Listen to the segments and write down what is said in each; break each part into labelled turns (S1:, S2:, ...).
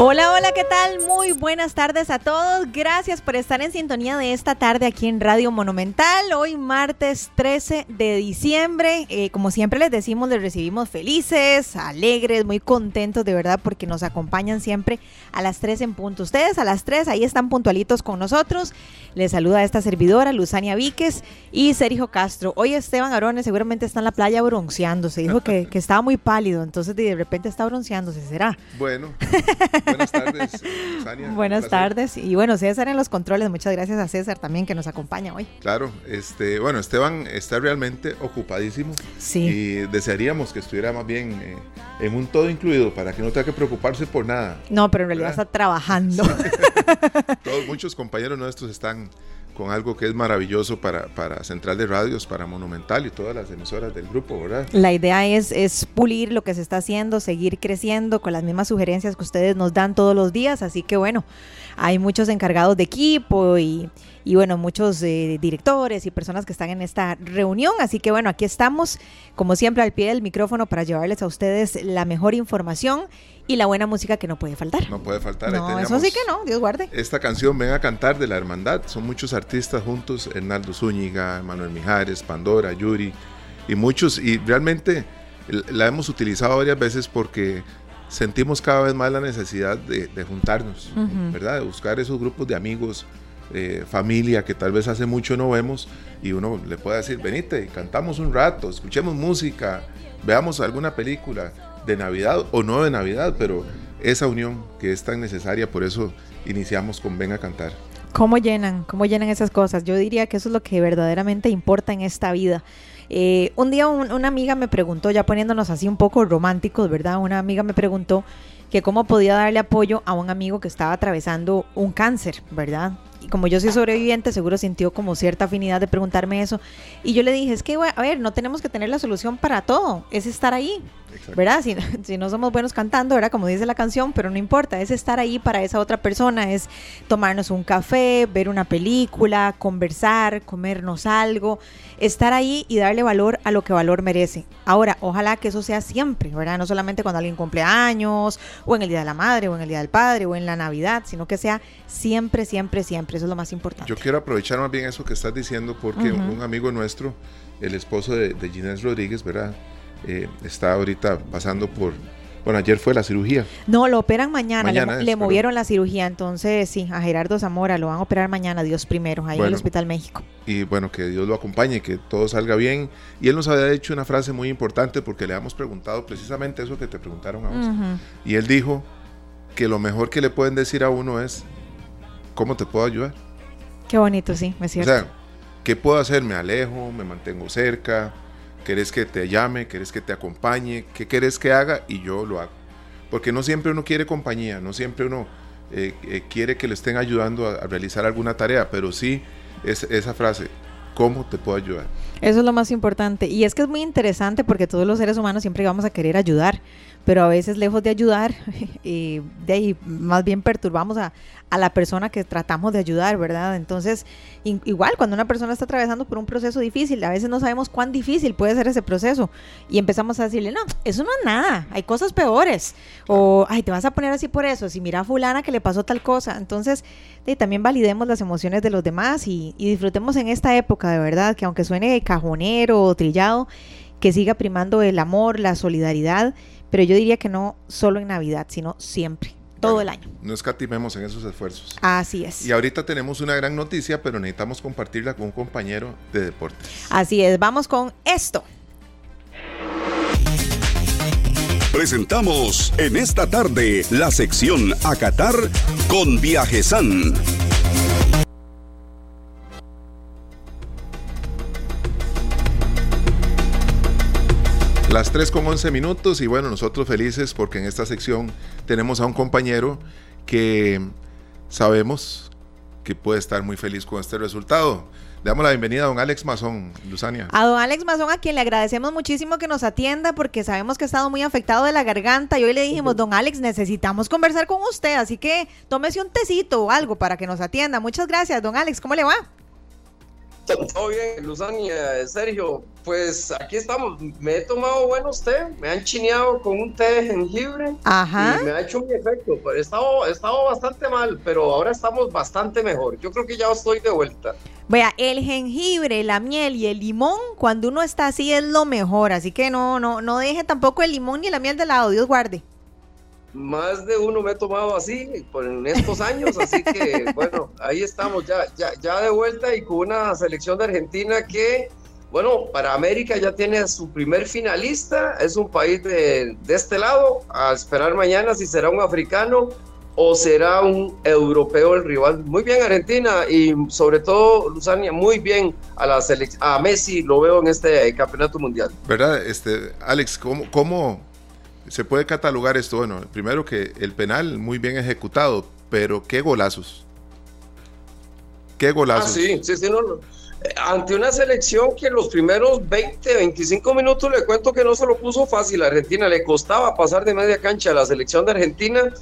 S1: Hola, hola, ¿qué tal? Muy buenas tardes a todos. Gracias por estar en sintonía de esta tarde aquí en Radio Monumental. Hoy martes 13 de diciembre. Eh, como siempre les decimos, les recibimos felices, alegres, muy contentos de verdad porque nos acompañan siempre a las 3 en punto. Ustedes a las 3 ahí están puntualitos con nosotros. Les saluda esta servidora, Luzania Víquez y Sergio Castro. Hoy Esteban Arones seguramente está en la playa bronceándose. Dijo que, que estaba muy pálido, entonces de repente está bronceándose. ¿Será?
S2: Bueno. Buenas tardes, Sania.
S1: Buenas tardes. Y bueno, César en los controles. Muchas gracias a César también que nos acompaña hoy.
S2: Claro, este, bueno, Esteban está realmente ocupadísimo.
S1: Sí.
S2: Y desearíamos que estuviera más bien eh, en un todo incluido para que no tenga que preocuparse por nada.
S1: No, pero en realidad está trabajando.
S2: Todos, muchos compañeros nuestros están con algo que es maravilloso para, para Central de Radios, para Monumental y todas las emisoras del grupo, ¿verdad?
S1: La idea es, es pulir lo que se está haciendo, seguir creciendo con las mismas sugerencias que ustedes nos dan todos los días, así que bueno, hay muchos encargados de equipo y, y bueno, muchos eh, directores y personas que están en esta reunión. Así que bueno, aquí estamos, como siempre, al pie del micrófono para llevarles a ustedes la mejor información y la buena música que no puede faltar.
S2: No puede faltar.
S1: No, eso sí que no, Dios guarde.
S2: Esta canción Ven a cantar de la hermandad. Son muchos artistas juntos, Hernaldo Zúñiga, Manuel Mijares, Pandora, Yuri y muchos. Y realmente la hemos utilizado varias veces porque sentimos cada vez más la necesidad de, de juntarnos, uh -huh. ¿verdad? De buscar esos grupos de amigos, eh, familia que tal vez hace mucho no vemos y uno le puede decir, venite, cantamos un rato, escuchemos música, veamos alguna película de Navidad o no de Navidad, pero esa unión que es tan necesaria, por eso iniciamos con Ven a cantar.
S1: ¿Cómo llenan? ¿Cómo llenan esas cosas? Yo diría que eso es lo que verdaderamente importa en esta vida. Eh, un día un, una amiga me preguntó, ya poniéndonos así un poco románticos, ¿verdad? Una amiga me preguntó que cómo podía darle apoyo a un amigo que estaba atravesando un cáncer, ¿verdad? Y como yo soy sobreviviente, seguro sintió como cierta afinidad de preguntarme eso. Y yo le dije, es que, a ver, no tenemos que tener la solución para todo, es estar ahí, Exacto. ¿verdad? Si, si, no somos buenos cantando, ¿verdad? Como dice la canción, pero no importa, es estar ahí para esa otra persona, es tomarnos un café, ver una película, conversar, comernos algo, estar ahí y darle valor a lo que valor merece. Ahora, ojalá que eso sea siempre, ¿verdad? No solamente cuando alguien cumple años, o en el Día de la Madre, o en el Día del Padre, o en la Navidad, sino que sea siempre, siempre, siempre. Eso es lo más importante.
S2: Yo quiero aprovechar más bien eso que estás diciendo, porque uh -huh. un amigo nuestro, el esposo de, de Ginés Rodríguez, ¿verdad? Eh, está ahorita pasando por, bueno, ayer fue la cirugía.
S1: No, lo operan mañana, mañana le, es, le movieron la cirugía, entonces sí, a Gerardo Zamora lo van a operar mañana, Dios primero, ahí bueno, en el Hospital México.
S2: Y bueno, que Dios lo acompañe, que todo salga bien. Y él nos había dicho una frase muy importante porque le habíamos preguntado precisamente eso que te preguntaron a vos. Uh -huh. Y él dijo que lo mejor que le pueden decir a uno es, ¿cómo te puedo ayudar?
S1: Qué bonito, sí, es cierto.
S2: O sea, ¿qué puedo hacer? Me alejo, me mantengo cerca, querés que te llame, querés que te acompañe, qué querés que haga y yo lo hago. Porque no siempre uno quiere compañía, no siempre uno eh, eh, quiere que le estén ayudando a, realizar alguna tarea, pero sí es esa frase, ¿cómo te puedo ayudar?
S1: Eso es lo más importante. Y es que es muy interesante porque todos los seres humanos siempre vamos a querer ayudar, pero a veces lejos de ayudar, eh, de ahí más bien perturbamos a, a, la persona que tratamos de ayudar, ¿verdad? Entonces, igual cuando una persona está atravesando por un proceso difícil, a veces no sabemos cuán difícil puede ser ese proceso y empezamos a decirle, no, eso no es nada, hay cosas peores, o, ay, te vas a poner así por eso, si mira a fulana que le pasó tal cosa, entonces, de, también validemos las emociones de los demás y, y disfrutemos en esta época, de verdad, que aunque suene cajonero o trillado, que siga primando el amor, la solidaridad, pero yo diría que no solo en Navidad, sino siempre, todo bueno, el año.
S2: No escatimemos en esos esfuerzos.
S1: Así es.
S2: Y ahorita tenemos una gran noticia, pero necesitamos compartirla con un compañero de deportes.
S1: Así es, vamos con esto.
S3: Presentamos en esta tarde la sección a Qatar con Viajesan.
S2: Las 3 con 11 minutos y bueno, nosotros felices porque en esta sección tenemos a un compañero que sabemos que puede estar muy feliz con este resultado. Le damos la bienvenida a don Alex Mazón, Luzania.
S1: A don Alex Mazón, a quien le agradecemos muchísimo que nos atienda porque sabemos que ha estado muy afectado de la garganta y hoy le dijimos, don Alex, necesitamos conversar con usted, así que tómese un tecito o algo para que nos atienda. Muchas gracias, don Alex, ¿cómo le va?
S4: Todo bien, Luzania, Sergio. Pues aquí estamos. Me he tomado buenos té, me han chineado con un té de jengibre.
S1: Ajá.
S4: Y me ha hecho un efecto. He estado, he estado bastante mal, pero ahora estamos bastante mejor. Yo creo que ya estoy de vuelta.
S1: Vea, el jengibre, la miel y el limón, cuando uno está así es lo mejor. Así que no, no, no deje tampoco el limón ni la miel de lado. Dios guarde
S4: más de uno me he tomado así por en estos años, así que bueno, ahí estamos ya, ya, ya de vuelta y con una selección de Argentina que, bueno, para América ya tiene su primer finalista, es un país de, de este lado, a esperar mañana si será un africano o será un europeo el rival. Muy bien Argentina y sobre todo Luzania, muy bien a la a Messi, lo veo en este campeonato mundial.
S2: ¿Verdad? Este, Alex, ¿cómo, cómo se puede catalogar esto? Bueno, primero que el penal muy bien ejecutado, pero qué golazos. Qué golazos.
S4: Ah, sí, sí, sí, no, Ante una selección que en los primeros 20, 25 minutos le cuento que no se lo puso fácil a Argentina, le costaba pasar de media cancha a la selección de Argentina,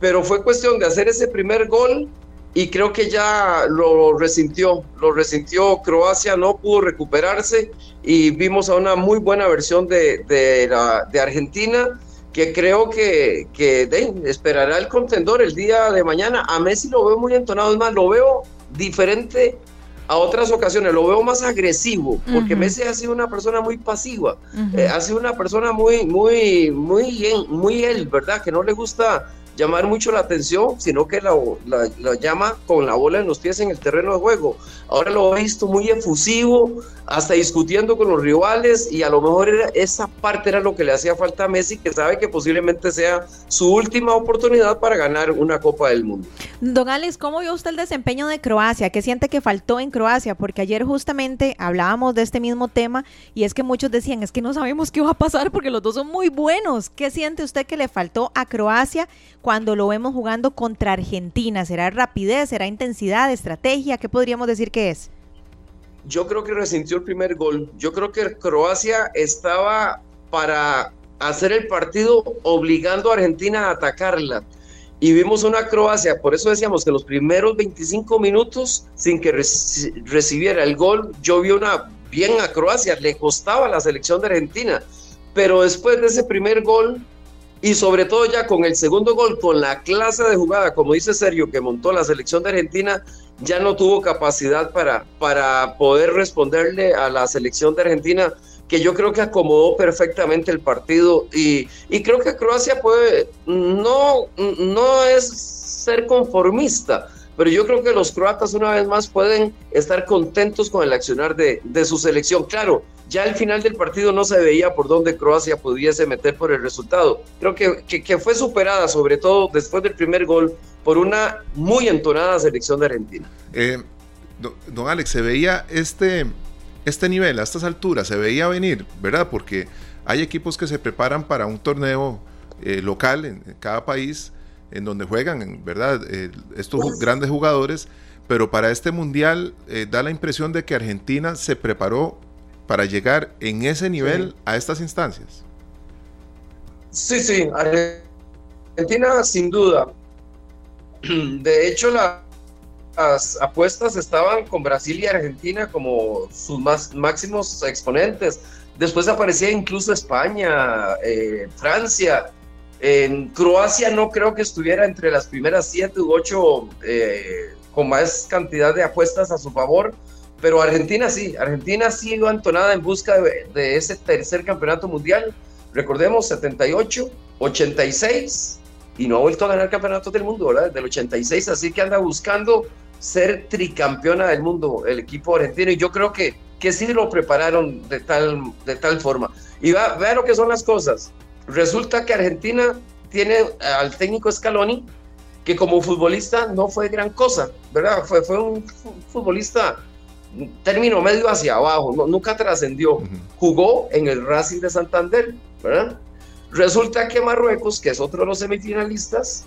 S4: pero fue cuestión de hacer ese primer gol y creo que ya lo resintió, lo resintió Croacia, no pudo recuperarse y vimos a una muy buena versión de, de, la, de Argentina que creo que, que esperará el contendor el día de mañana. A Messi lo veo muy entonado, es más, lo veo diferente a otras ocasiones, lo veo más agresivo, porque Messi ha sido una persona muy pasiva, eh, ha sido una persona muy, muy, muy, muy él, ¿verdad? Que no le gusta llamar mucho la atención, sino que la, la, llama con la bola en los pies en el terreno de juego. Ahora lo he visto muy efusivo, hasta discutiendo con los rivales y a lo mejor esa parte era lo que le hacía falta a Messi, que sabe que posiblemente sea su última oportunidad para ganar una Copa del Mundo.
S1: Don Alex, ¿cómo vio usted el desempeño de Croacia? ¿Qué siente que faltó en Croacia? Porque ayer justamente hablábamos de este mismo tema y es que muchos decían, es que no sabemos qué va a pasar porque los dos son muy buenos. ¿Qué siente usted que le faltó a Croacia cuando lo vemos jugando contra Argentina? ¿Será rapidez? ¿Será intensidad? ¿Estrategia? ¿Qué podríamos decir que es?
S4: yo creo que resintió el primer gol. Yo creo que Croacia estaba para hacer el partido obligando a Argentina a atacarla. Y vimos una Croacia, por eso decíamos que los primeros 25 minutos, sin que recibiera el gol, yo vi una bien a Croacia, le costaba la selección de Argentina. Pero después de ese primer gol, y sobre todo ya con el segundo gol, con la clase de jugada, como dice Sergio, que montó la selección de Argentina, ya no tuvo capacidad para, para poder responderle a la selección de Argentina, que yo creo que acomodó perfectamente el partido. Y, y creo que Croacia puede, no, no es ser conformista, pero yo creo que los croatas una vez más pueden estar contentos con el accionar de, de su selección. Claro, ya al final del partido no se veía por dónde Croacia pudiese meter por el resultado. Creo que, que, fue superada, sobre todo después del primer gol, por una muy entonada selección de Argentina.
S2: Eh, don, Alex, se veía este, este nivel a estas alturas, se veía venir, ¿verdad? Porque hay equipos que se preparan para un torneo eh, local en, cada país, en donde juegan, ¿verdad? Eh, estos grandes jugadores, pero para este mundial da la impresión de que Argentina se preparó para llegar en ese nivel a estas instancias?
S4: Sí, sí, Argentina sin duda. De hecho, las apuestas estaban con Brasil y Argentina como sus más, máximos exponentes. Después aparecía incluso España, eh, Francia. En Croacia no creo que estuviera entre las primeras siete u ocho eh, con más cantidad de apuestas a su favor pero Argentina sí, Argentina sí iba entonada en busca de, ese tercer campeonato mundial. Recordemos, 78, 86, y no ha vuelto a ganar campeonato del mundo, ¿verdad? Del 86, así que anda buscando ser tricampeona del mundo el equipo argentino, y yo creo que, que sí lo prepararon de tal, de tal forma. Y va, vea lo que son las cosas. Resulta que Argentina tiene al técnico Scaloni, que como futbolista no fue gran cosa, ¿verdad? Fue, fue un futbolista término medio hacia abajo, nunca trascendió. Jugó en el Racing de Santander, ¿verdad? Resulta que Marruecos, que es otro de los semifinalistas,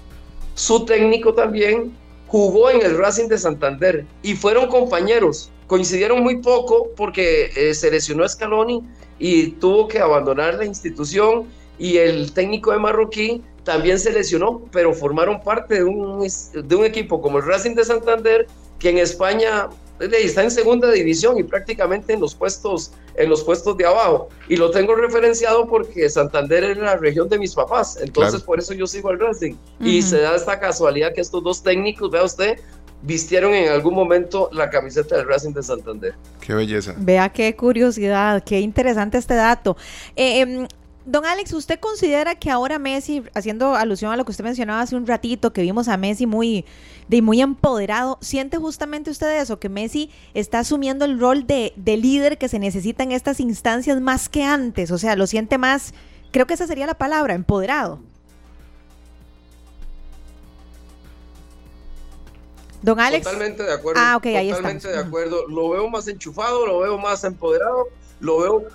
S4: su técnico también jugó en el Racing de Santander y fueron compañeros. Coincidieron muy poco porque eh, se lesionó Scaloni y tuvo que abandonar la institución y el técnico de Marroquí también se lesionó, pero formaron parte de un, de un equipo como el Racing de Santander, que en España está en segunda división y prácticamente en los puestos en los puestos de abajo y lo tengo referenciado porque Santander es la región de mis papás entonces por eso yo sigo al Racing y se da esta casualidad que estos dos técnicos vea usted vistieron en algún momento la camiseta del Racing de Santander.
S2: Qué belleza.
S1: Vea qué curiosidad, qué interesante este dato. Eh, em, Don Alex, ¿usted considera que ahora Messi, haciendo alusión a lo que usted mencionaba hace un ratito, que vimos a Messi muy, de muy empoderado, siente justamente usted eso, que Messi está asumiendo el rol de, de líder que se necesita en estas instancias más que antes? O sea, lo siente más, creo que esa sería la palabra, empoderado. Don Alex.
S4: Totalmente de acuerdo.
S1: Ah, ok, ahí
S4: Totalmente de acuerdo. Lo veo más enchufado, lo veo más empoderado, lo veo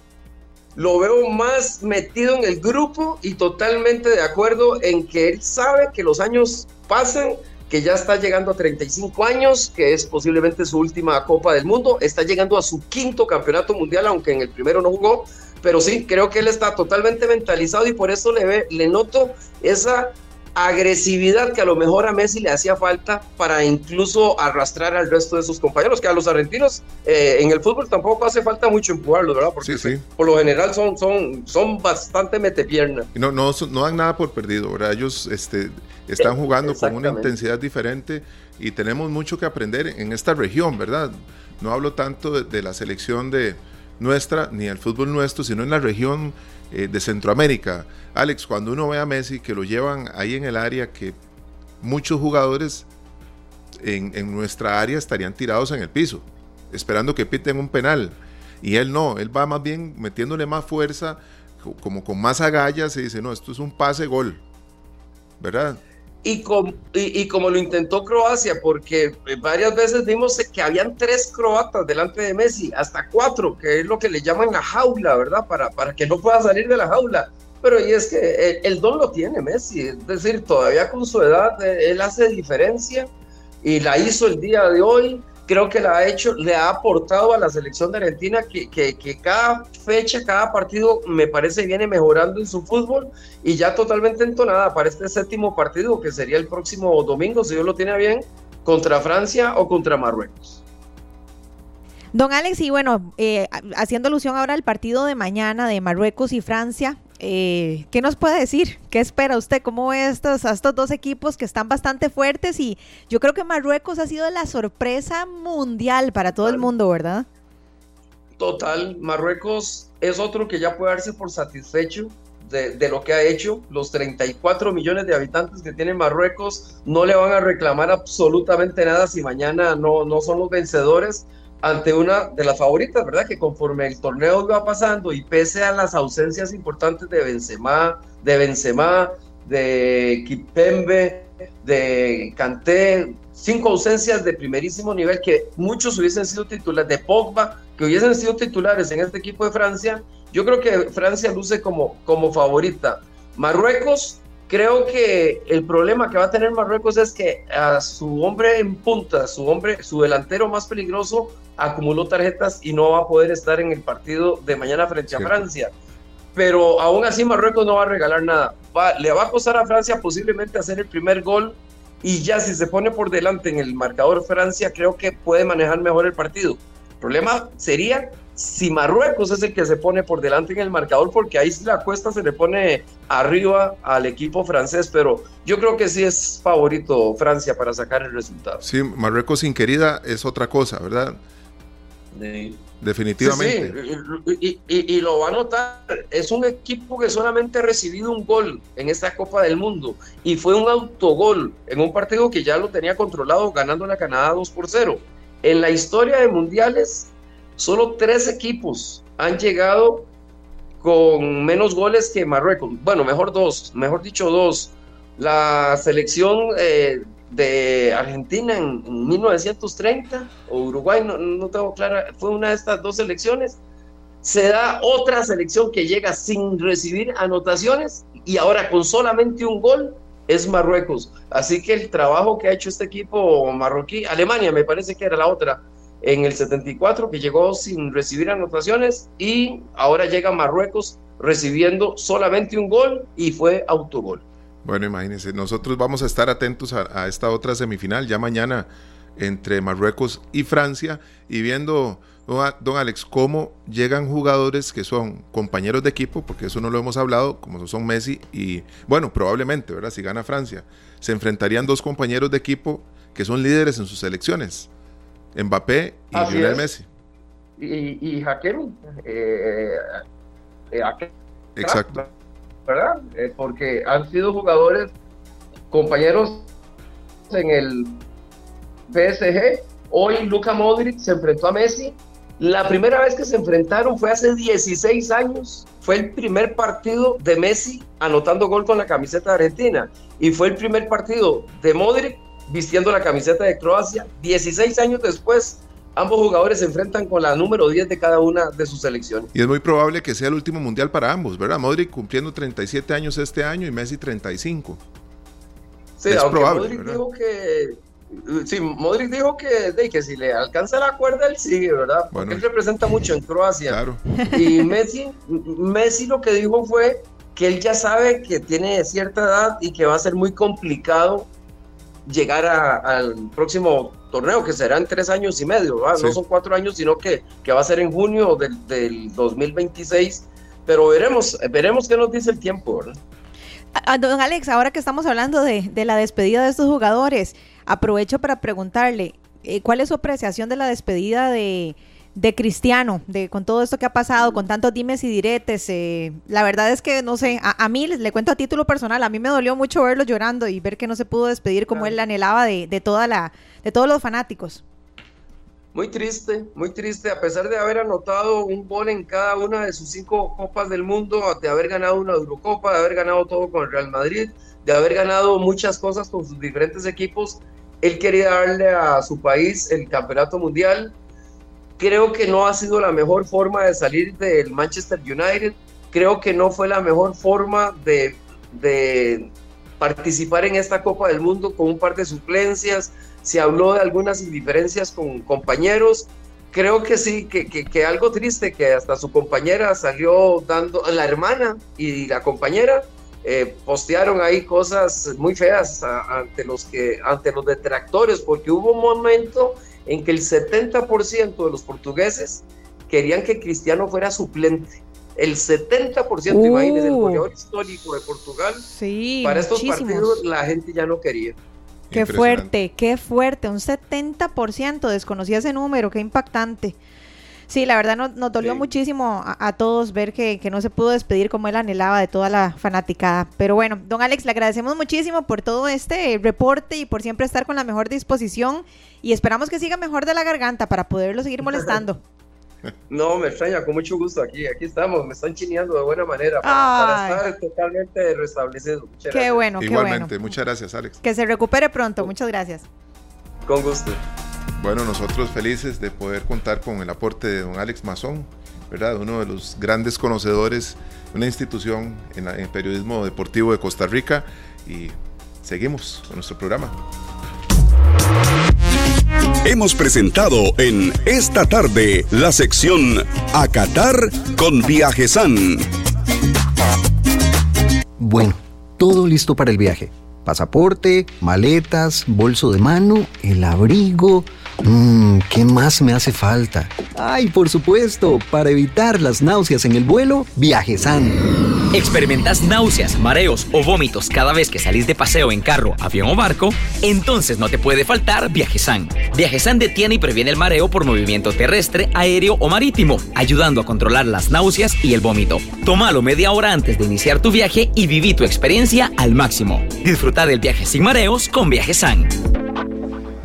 S4: lo veo más metido en el grupo y totalmente de acuerdo en que él sabe que los años pasan, que ya está llegando a 35 años, que es posiblemente su última Copa del Mundo, está llegando a su quinto campeonato mundial, aunque en el primero no jugó, pero sí, creo que él está totalmente mentalizado y por eso le, ve, le noto esa agresividad que a lo mejor a Messi le hacía falta para incluso arrastrar al resto de sus compañeros, que a los argentinos eh, en el fútbol tampoco hace falta mucho empujarlos, ¿verdad? Porque por lo general son, son, son bastante metepiernas.
S2: No, no, no dan nada por perdido, ¿verdad? Ellos este, están jugando con una intensidad diferente y tenemos mucho que aprender en esta región, ¿verdad? No hablo tanto de, la selección de nuestra ni el fútbol nuestro, sino en la región eh, de Centroamérica. Alex, cuando uno ve a Messi que lo llevan ahí en el área, que muchos jugadores en, nuestra área estarían tirados en el piso, esperando que piten un penal. Y él no, él va más bien metiéndole más fuerza, como con más agallas, y dice, no, esto es un pase gol, ¿verdad?
S4: Y como, y, como lo intentó Croacia, porque varias veces vimos que habían tres croatas delante de Messi, hasta cuatro, que es lo que le llaman la jaula, ¿verdad? Para, para que no pueda salir de la jaula. Pero y es que el, don lo tiene Messi, es decir, todavía con su edad eh, él hace diferencia y la hizo el día de hoy creo que la ha hecho, le ha aportado a la selección de Argentina que, que, cada fecha, cada partido me parece viene mejorando en su fútbol y ya totalmente entonada para este séptimo partido que sería el próximo domingo, si Dios lo tiene bien, contra Francia o contra Marruecos.
S1: Don Alex, y bueno, eh, haciendo alusión ahora al partido de mañana de Marruecos y Francia, eh, ¿qué nos puede decir? ¿Qué espera usted? ¿Cómo ve estos, estos dos equipos que están bastante fuertes? Y yo creo que Marruecos ha sido la sorpresa mundial para todo el mundo, ¿verdad?
S4: Total, Marruecos es otro que ya puede darse por satisfecho de, de, lo que ha hecho. Los 34 millones de habitantes que tiene Marruecos no le van a reclamar absolutamente nada si mañana no, no son los vencedores ante una de las favoritas, ¿verdad? Que conforme el torneo iba pasando y pese a las ausencias importantes de Benzema, de Benzema, de Kipembe, de Kanté, cinco ausencias de primerísimo nivel que muchos hubiesen sido titulares, de Pogba, que hubiesen sido titulares en este equipo de Francia, yo creo que Francia luce como, como favorita. Marruecos Creo que el problema que va a tener Marruecos es que a su hombre en punta, su hombre, su delantero más peligroso, acumuló tarjetas y no va a poder estar en el partido de mañana frente a Francia. Pero aún así Marruecos no va a regalar nada. le va a costar a Francia posiblemente hacer el primer gol y ya si se pone por delante en el marcador Francia, creo que puede manejar mejor el partido. El problema sería si Marruecos es el que se pone por delante en el marcador, porque ahí la cuesta se le pone arriba al equipo francés, pero yo creo que sí es favorito Francia para sacar el resultado.
S2: Sí, Marruecos sin querida es otra cosa, ¿verdad? Definitivamente.
S4: Sí, Y, lo va a notar, es un equipo que solamente ha recibido un gol en esta Copa del Mundo y fue un autogol en un partido que ya lo tenía controlado ganando la Canadá 2 por 0. En la historia de mundiales Solo tres equipos han llegado con menos goles que Marruecos. Bueno, mejor dos, mejor dicho dos. La selección eh, de Argentina en, 1930 o Uruguay, no, no tengo clara, fue una de estas dos selecciones. Se da otra selección que llega sin recibir anotaciones y ahora con solamente un gol es Marruecos. Así que el trabajo que ha hecho este equipo marroquí, Alemania me parece que era la otra, en el 74 que llegó sin recibir anotaciones y ahora llega Marruecos recibiendo solamente un gol y fue autogol.
S2: Bueno, imagínense, nosotros vamos a estar atentos a, esta otra semifinal. Ya mañana entre Marruecos y Francia y viendo, don Alex, cómo llegan jugadores que son compañeros de equipo, porque eso no lo hemos hablado, como son Messi y, bueno, probablemente, ¿verdad? Si gana Francia, se enfrentarían dos compañeros de equipo que son líderes en sus selecciones, Mbappé y Lionel Messi.
S4: Y, y Hakimi, eh, eh,
S2: Exacto.
S4: ¿Verdad? Eh, porque han sido jugadores, compañeros en el PSG. Hoy Luka Modric se enfrentó a Messi. La primera vez que se enfrentaron fue hace 16 años. Fue el primer partido de Messi anotando gol con la camiseta de Argentina. Y fue el primer partido de Modric vistiendo la camiseta de Croacia. 16 años después, ambos jugadores se enfrentan con la número 10 de cada una de sus selecciones.
S2: Y es muy probable que sea el último mundial para ambos, ¿verdad? Modric cumpliendo 37 años este año y Messi 35.
S4: Sí, es probable, Modric dijo que Sí, Modric dijo que, de, que si le alcanza la cuerda, él sigue, ¿verdad? Porque él representa mucho en Croacia.
S2: Claro.
S4: Y Messi, Messi lo que dijo fue que él ya sabe que tiene cierta edad y que va a ser muy complicado llegar al próximo torneo, que será en tres años y medio, ¿verdad? No son cuatro años, sino que, que va a ser en junio del, del 2026. Pero veremos, veremos qué nos dice el tiempo, ¿verdad?
S1: don Alex, ahora que estamos hablando de, de la despedida de estos jugadores, Aprovecho para preguntarle, eh, ¿cuál es su apreciación de la despedida de, Cristiano, de con todo esto que ha pasado, con tantos dimes y diretes? Eh, la verdad es que, no sé, a, mí, le cuento a título personal, a mí me dolió mucho verlo llorando y ver que no se pudo despedir como él anhelaba de, de, toda la, de todos los fanáticos.
S4: Muy triste, muy triste, a pesar de haber anotado un gol en cada una de sus cinco copas del mundo, de haber ganado una Eurocopa, de haber ganado todo con el Real Madrid, de haber ganado muchas cosas con sus diferentes equipos, él quería darle a su país el campeonato mundial. Creo que no ha sido la mejor forma de salir del Manchester United. Creo que no fue la mejor forma de, de participar en esta Copa del Mundo con un par de suplencias. Se habló de algunas indiferencias con compañeros. Creo que sí, que, que, que algo triste que hasta su compañera salió dando, la hermana y la compañera eh, postearon ahí cosas muy feas ante, los que, ante los detractores, porque hubo un momento en que el 70% de los portugueses querían que Cristiano fuera suplente. El 70%, uh, imagínense, el goleador histórico de Portugal. para estos partidos la gente ya no quería.
S1: Qué fuerte, qué fuerte, un 70%, desconocía ese número, qué impactante. Sí, la verdad nos, dolió muchísimo a, todos ver que, no se pudo despedir como él anhelaba de toda la fanaticada. Pero bueno, don Alex, le agradecemos muchísimo por todo este reporte y por siempre estar con la mejor disposición y esperamos que siga mejor de la garganta para poderlo seguir molestando.
S4: No, me extraña, con mucho gusto aquí, aquí estamos, me están chineando de buena manera para, estar totalmente restablecido.
S1: qué bueno, qué
S2: Igualmente, muchas gracias, Alex.
S1: Que se recupere pronto, muchas gracias.
S4: Con gusto.
S2: Bueno, nosotros felices de poder contar con el aporte de don Alex Mazón, ¿verdad? Uno de los grandes conocedores de una institución en, el periodismo deportivo de Costa Rica y seguimos con nuestro programa.
S3: Hemos presentado en esta tarde la sección A Qatar con Viajesan.
S5: Bueno, todo listo para el viaje. Pasaporte, maletas, bolso de mano, el abrigo Mmm, ¿qué más me hace falta? Ay, por supuesto, para evitar las náuseas en el vuelo, Viajesan.
S6: ¿Experimentas náuseas, mareos o vómitos cada vez que salís de paseo en carro, avión o barco? Entonces no te puede faltar Viajesan. Viajesan detiene y previene el mareo por movimiento terrestre, aéreo o marítimo, ayudando a controlar las náuseas y el vómito. Tómalo media hora antes de iniciar tu viaje y viví tu experiencia al máximo. Disfrutar del viaje sin mareos con Viajesan.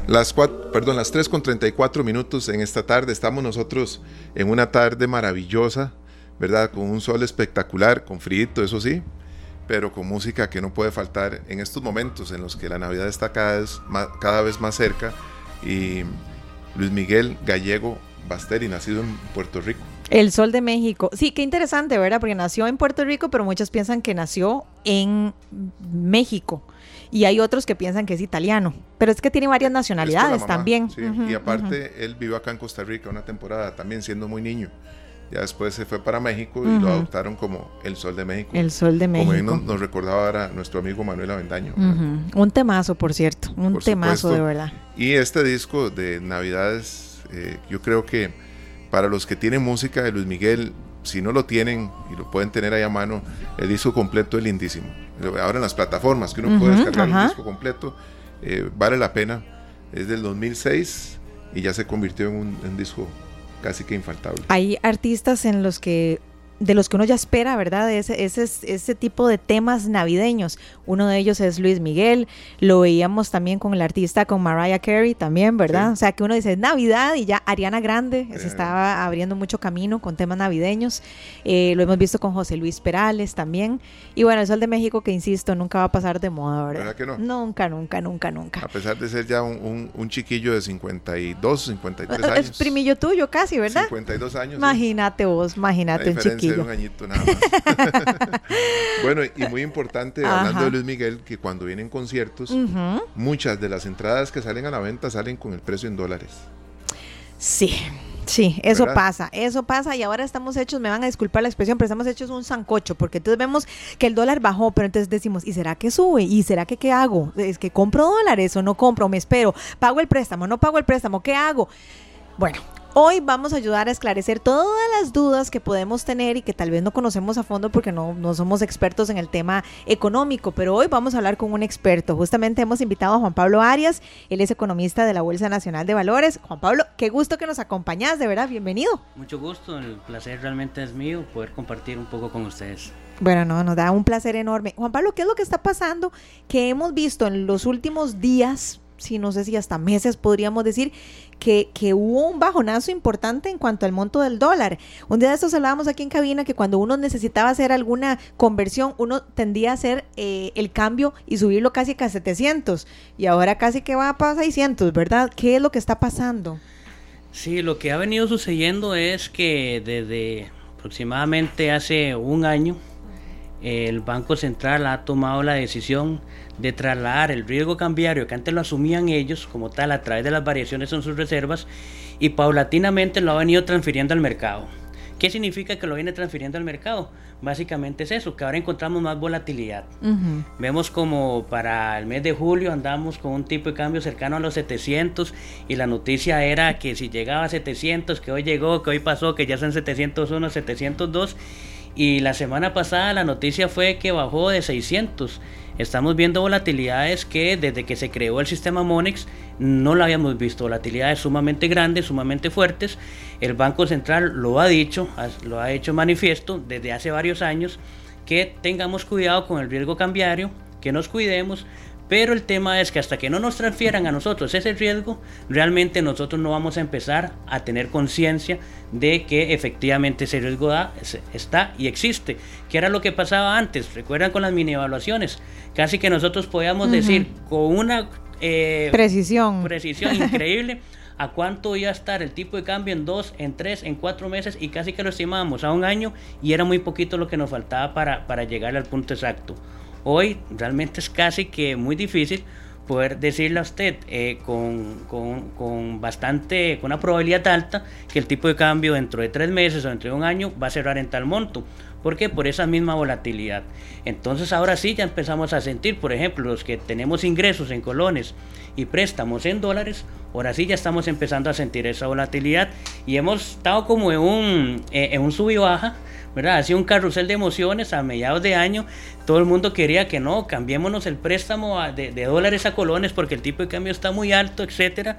S2: Las, cuatro, perdón, las 3 con 34 minutos en esta tarde. Estamos nosotros en una tarde maravillosa, ¿verdad? Con un sol espectacular, con frío, eso sí, pero con música que no puede faltar en estos momentos en los que la Navidad está cada vez más, cada vez más cerca. Y Luis Miguel Gallego Basteri, nacido en Puerto Rico.
S1: El Sol de México. Sí, qué interesante, ¿verdad? Porque nació en Puerto Rico, pero muchos piensan que nació en México y hay otros que piensan que es italiano, pero es que tiene varias nacionalidades también.
S2: y aparte él vivió acá en Costa Rica una temporada también siendo muy niño. Ya después se fue para México y lo adoptaron como el Sol de México.
S1: El Sol de México.
S2: Como nos, recordaba ahora nuestro amigo Manuel Avendaño.
S1: Un temazo, por cierto. Un temazo de verdad.
S2: Y este disco de Navidades, eh, yo creo que para los que tienen música de Luis Miguel, si no lo tienen y lo pueden tener ahí a mano, el disco completo es lindísimo. Ahora en las plataformas que uno puede descargar el disco completo, eh, vale la pena. Es del 2006 y ya se convirtió en un disco casi que infaltable.
S1: Hay artistas en los que de los que uno ya espera, ¿verdad? Ese, ese, ese tipo de temas navideños. Uno de ellos es Luis Miguel, lo veíamos también con el artista, con Mariah Carey también, ¿verdad? O sea, que uno dice Navidad y ya Ariana Grande se estaba abriendo mucho camino con temas navideños. Eh, lo hemos visto con José Luis Perales también. Y bueno, el Sol de México, que insisto, nunca va a pasar de moda, ¿verdad?
S2: ¿Verdad que no?
S1: Nunca, nunca, nunca, nunca.
S2: A pesar de ser ya un, un, chiquillo de 52, 53 años.
S1: Es primillo tuyo casi, ¿verdad?
S2: 52 años.
S1: Imagínate vos, imagínate un chiquillo
S2: un añito nada más. bueno, y muy importante, hablando de Luis Miguel, que cuando vienen conciertos, muchas de las entradas que salen a la venta salen con el precio en dólares.
S1: Sí. Sí, eso pasa, eso pasa y ahora estamos hechos, me van a disculpar la expresión, pero estamos hechos un sancocho, porque entonces vemos que el dólar bajó, pero entonces decimos, ¿y será que sube? ¿Y será que qué hago? ¿Es que compro dólares o no compro? ¿Me espero? ¿Pago el préstamo? ¿No pago el préstamo? ¿Qué hago? Bueno, Hoy vamos a ayudar a esclarecer todas las dudas que podemos tener y que tal vez no conocemos a fondo porque no, no, somos expertos en el tema económico, pero hoy vamos a hablar con un experto. Justamente hemos invitado a Juan Pablo Arias, él es economista de la Bolsa Nacional de Valores. Juan Pablo, qué gusto que nos acompañas, de verdad, bienvenido.
S7: Mucho gusto, el placer realmente es mío poder compartir un poco con ustedes.
S1: Bueno, no, nos da un placer enorme. Juan Pablo, ¿qué es lo que está pasando que hemos visto en los últimos días? si no sé si hasta meses podríamos decir, que, que, hubo un bajonazo importante en cuanto al monto del dólar. Un día de estos hablábamos aquí en cabina que cuando uno necesitaba hacer alguna conversión, uno tendía a hacer eh, el cambio y subirlo casi a 700 y ahora casi que va para 600, ¿verdad? ¿Qué es lo que está pasando?
S7: Sí, lo que ha venido sucediendo es que desde aproximadamente hace un año, el Banco Central ha tomado la decisión de trasladar el riesgo cambiario que antes lo asumían ellos como tal a través de las variaciones en sus reservas y paulatinamente lo ha venido transfiriendo al mercado. ¿Qué significa que lo viene transfiriendo al mercado? Básicamente es eso, que ahora encontramos más volatilidad. Vemos como para el mes de julio andamos con un tipo de cambio cercano a los 700 y la noticia era que si llegaba a 700, que hoy llegó, que hoy pasó, que ya son 701, 702 y la semana pasada la noticia fue que bajó de 600 estamos viendo volatilidades que desde que se creó el sistema Monex no lo habíamos visto, volatilidades sumamente grandes, sumamente fuertes. El Banco Central lo ha dicho, lo ha hecho manifiesto desde hace varios años, que tengamos cuidado con el riesgo cambiario, que nos cuidemos, pero el tema es que hasta que no nos transfieran a nosotros ese riesgo, realmente nosotros no vamos a empezar a tener conciencia de que efectivamente ese riesgo está y existe. Que era lo que pasaba antes. Recuerdan con las mini evaluaciones. Casi que nosotros podíamos decir con una
S1: eh, precisión.
S7: precisión increíble a cuánto iba a estar el tipo de cambio en dos, en tres, en cuatro meses y casi que lo estimábamos a un año y era muy poquito lo que nos faltaba para, para llegar al punto exacto. Hoy realmente es casi que muy difícil poder decirle a usted eh, con, con, bastante, con una probabilidad alta que el tipo de cambio dentro de tres meses o dentro de un año va a cerrar en tal monto. ¿Por qué? Por esa misma volatilidad. Entonces ahora sí ya empezamos a sentir, por ejemplo, los que tenemos ingresos en colones y préstamos en dólares, ahora sí ya estamos empezando a sentir esa volatilidad y hemos estado como en un, eh, en un sub y baja ¿verdad? Ha sido un carrusel de emociones a mediados de año. Todo el mundo quería que no, cambiémonos el préstamo de, de dólares a colones porque el tipo de cambio está muy alto, etcétera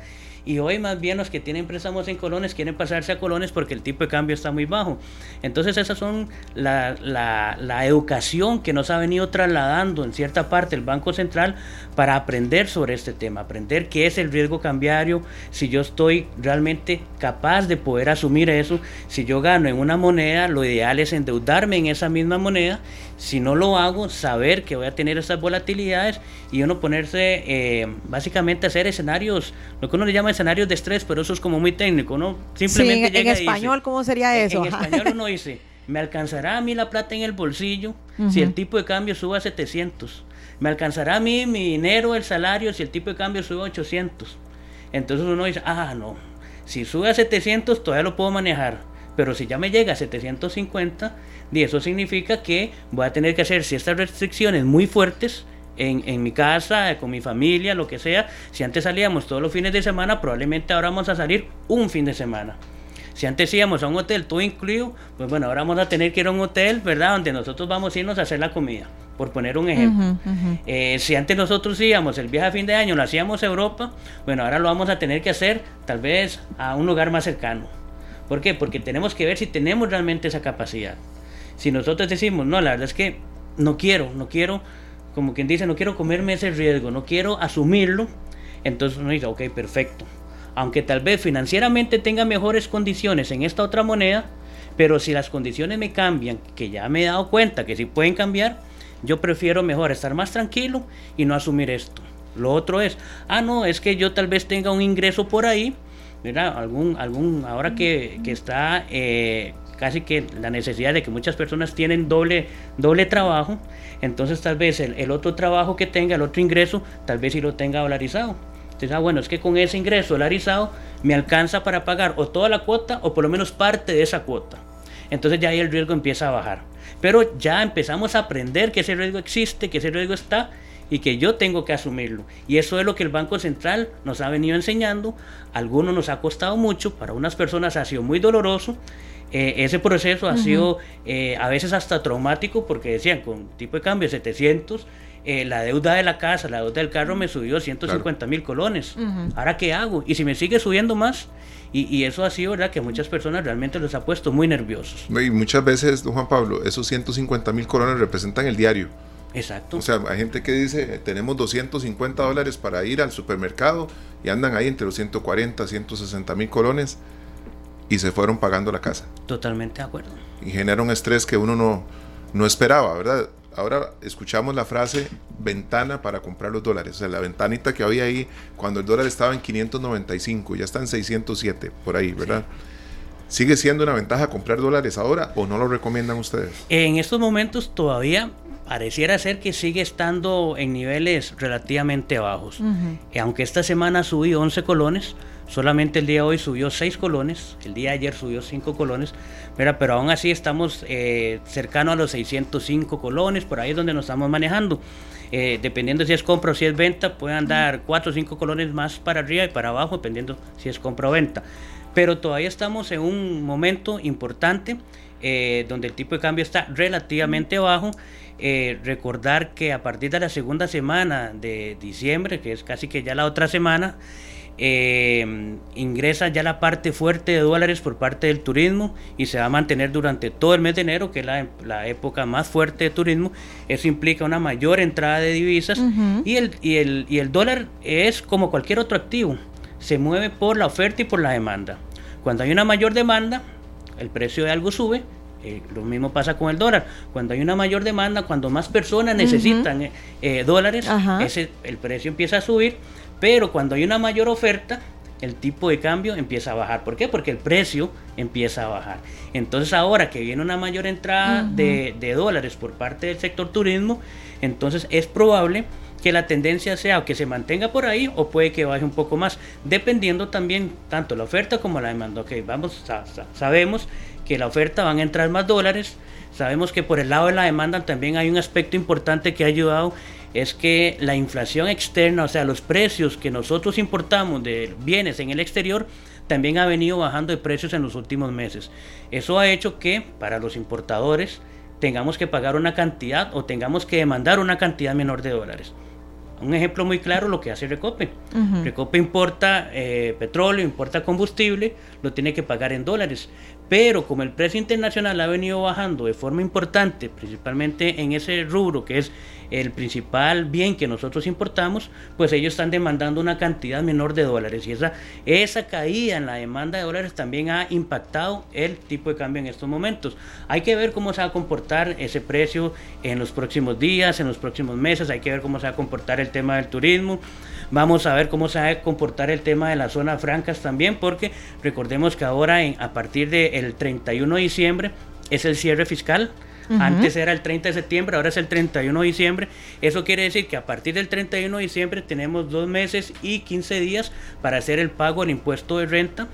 S7: y hoy más bien los que tienen préstamos en colones quieren pasarse a colones porque el tipo de cambio está muy bajo. Entonces esas son la, la, educación que nos ha venido trasladando en cierta parte el Banco Central para aprender sobre este tema, aprender qué es el riesgo cambiario, si yo estoy realmente capaz de poder asumir eso, si yo gano en una moneda, lo ideal es endeudarme en esa misma moneda si no lo hago, saber que voy a tener esas volatilidades y uno ponerse, eh, básicamente hacer escenarios, lo que uno le llama escenarios de estrés, pero eso es como muy técnico, ¿no?
S1: Simplemente sí, en, español, ¿cómo sería eso?
S7: En, español uno dice, ¿me alcanzará a mí la plata en el bolsillo si el tipo de cambio sube a 700? ¿Me alcanzará a mí mi dinero, el salario, si el tipo de cambio sube a 800? Entonces uno dice, ah, no, si sube a 700 todavía lo puedo manejar Pero si ya me llega a 750, y eso significa que voy a tener que hacer ciertas restricciones muy fuertes en, en, mi casa, con mi familia, lo que sea. Si antes salíamos todos los fines de semana, probablemente ahora vamos a salir un fin de semana. Si antes íbamos a un hotel todo incluido, pues bueno, ahora vamos a tener que ir a un hotel, ¿verdad? Donde nosotros vamos a irnos a hacer la comida, por poner un ejemplo. Eh, si antes nosotros íbamos el viaje a fin de año, lo hacíamos a Europa, bueno, ahora lo vamos a tener que hacer tal vez a un lugar más cercano. ¿Por qué? Porque tenemos que ver si tenemos realmente esa capacidad. Si nosotros decimos, no, la verdad es que no quiero, no quiero, como quien dice, no quiero comerme ese riesgo, no quiero asumirlo, entonces uno dice, ok, perfecto aunque tal vez financieramente tenga mejores condiciones en esta otra moneda, pero si las condiciones me cambian, que ya me he dado cuenta que sí pueden cambiar, yo prefiero mejor estar más tranquilo y no asumir esto. Lo otro es, ah, no, es que yo tal vez tenga un ingreso por ahí, mira, algún, algún, ahora que, está eh, casi que la necesidad de que muchas personas tienen doble, doble trabajo, entonces tal vez el, otro trabajo que tenga, el otro ingreso, tal vez sí lo tenga dolarizado. Entonces, ah, bueno, es que con ese ingreso dolarizado me alcanza para pagar o toda la cuota o por lo menos parte de esa cuota. Entonces ya ahí el riesgo empieza a bajar. Pero ya empezamos a aprender que ese riesgo existe, que ese riesgo está y que yo tengo que asumirlo. Y eso es lo que el Banco Central nos ha venido enseñando. Algunos nos ha costado mucho, para unas personas ha sido muy doloroso. Eh, ese proceso ha sido eh, a veces hasta traumático porque decían con tipo de cambio 700 eh, la deuda de la casa, la deuda del carro me subió 150 mil colones. ¿Ahora qué hago? Y si me sigue subiendo más, y, eso ha sido verdad que muchas personas realmente los ha puesto muy nerviosos.
S2: Y muchas veces, don Juan Pablo, esos 150 mil colones representan el diario.
S7: Exacto.
S2: O sea, hay gente que dice, tenemos 250 dólares para ir al supermercado y andan ahí entre los 140, 160 mil colones y se fueron pagando la casa.
S7: Totalmente de acuerdo.
S2: Y genera un estrés que uno no, no esperaba, ¿verdad? ahora escuchamos la frase ventana para comprar los dólares. O sea, la ventanita que había ahí cuando el dólar estaba en 595, ya está en 607, por ahí, ¿verdad? ¿Sigue siendo una ventaja comprar dólares ahora o no lo recomiendan ustedes?
S7: En estos momentos todavía pareciera ser que sigue estando en niveles relativamente bajos. Aunque esta semana subió 11 colones, solamente el día de hoy subió 6 colones, el día de ayer subió 5 colones, pero, aún así estamos eh, cercanos a los 605 colones, por ahí es donde nos estamos manejando. Eh, dependiendo si es compra o si es venta, pueden dar 4 o 5 colones más para arriba y para abajo, dependiendo si es compra o venta. Pero todavía estamos en un momento importante eh, donde el tipo de cambio está relativamente bajo. recordar que a partir de la segunda semana de diciembre, que es casi que ya la otra semana, eh, ingresa ya la parte fuerte de dólares por parte del turismo y se va a mantener durante todo el mes de enero, que es la, época más fuerte de turismo. Eso implica una mayor entrada de divisas y, el, y, el, y el dólar es como cualquier otro activo, se mueve por la oferta y por la demanda. Cuando hay una mayor demanda, el precio de algo sube, eh, lo mismo pasa con el dólar. Cuando hay una mayor demanda, cuando más personas necesitan eh, eh, dólares, ese, el precio empieza a subir. Pero cuando hay una mayor oferta, el tipo de cambio empieza a bajar. ¿Por qué? Porque el precio empieza a bajar. Entonces ahora que viene una mayor entrada de, dólares por parte del sector turismo, entonces es probable que la tendencia sea que se mantenga por ahí o puede que baje un poco más, dependiendo también tanto la oferta como la demanda. Ok, vamos, sabemos que la oferta van a entrar más dólares, sabemos que por el lado de la demanda también hay un aspecto importante que ha ayudado es que la inflación externa, o sea, los precios que nosotros importamos de bienes en el exterior, también ha venido bajando de precios en los últimos meses. Eso ha hecho que para los importadores tengamos que pagar una cantidad o tengamos que demandar una cantidad menor de dólares. Un ejemplo muy claro lo que hace Recope. Recope importa eh, petróleo, importa combustible, lo tiene que pagar en dólares. Pero como el precio internacional ha venido bajando de forma importante, principalmente en ese rubro que es el principal bien que nosotros importamos, pues ellos están demandando una cantidad menor de dólares. Y esa, esa caída en la demanda de dólares también ha impactado el tipo de cambio en estos momentos. Hay que ver cómo se va a comportar ese precio en los próximos días, en los próximos meses, hay que ver cómo se va a comportar el tema del turismo. Vamos a ver cómo se va a comportar el tema de las zonas francas también, porque recordemos que ahora a partir del 31 de diciembre es el cierre fiscal antes era el 30 de septiembre, ahora es el 31 de diciembre. Eso quiere decir que a partir del 31 de diciembre tenemos dos meses y 15 días para hacer el pago del impuesto de renta.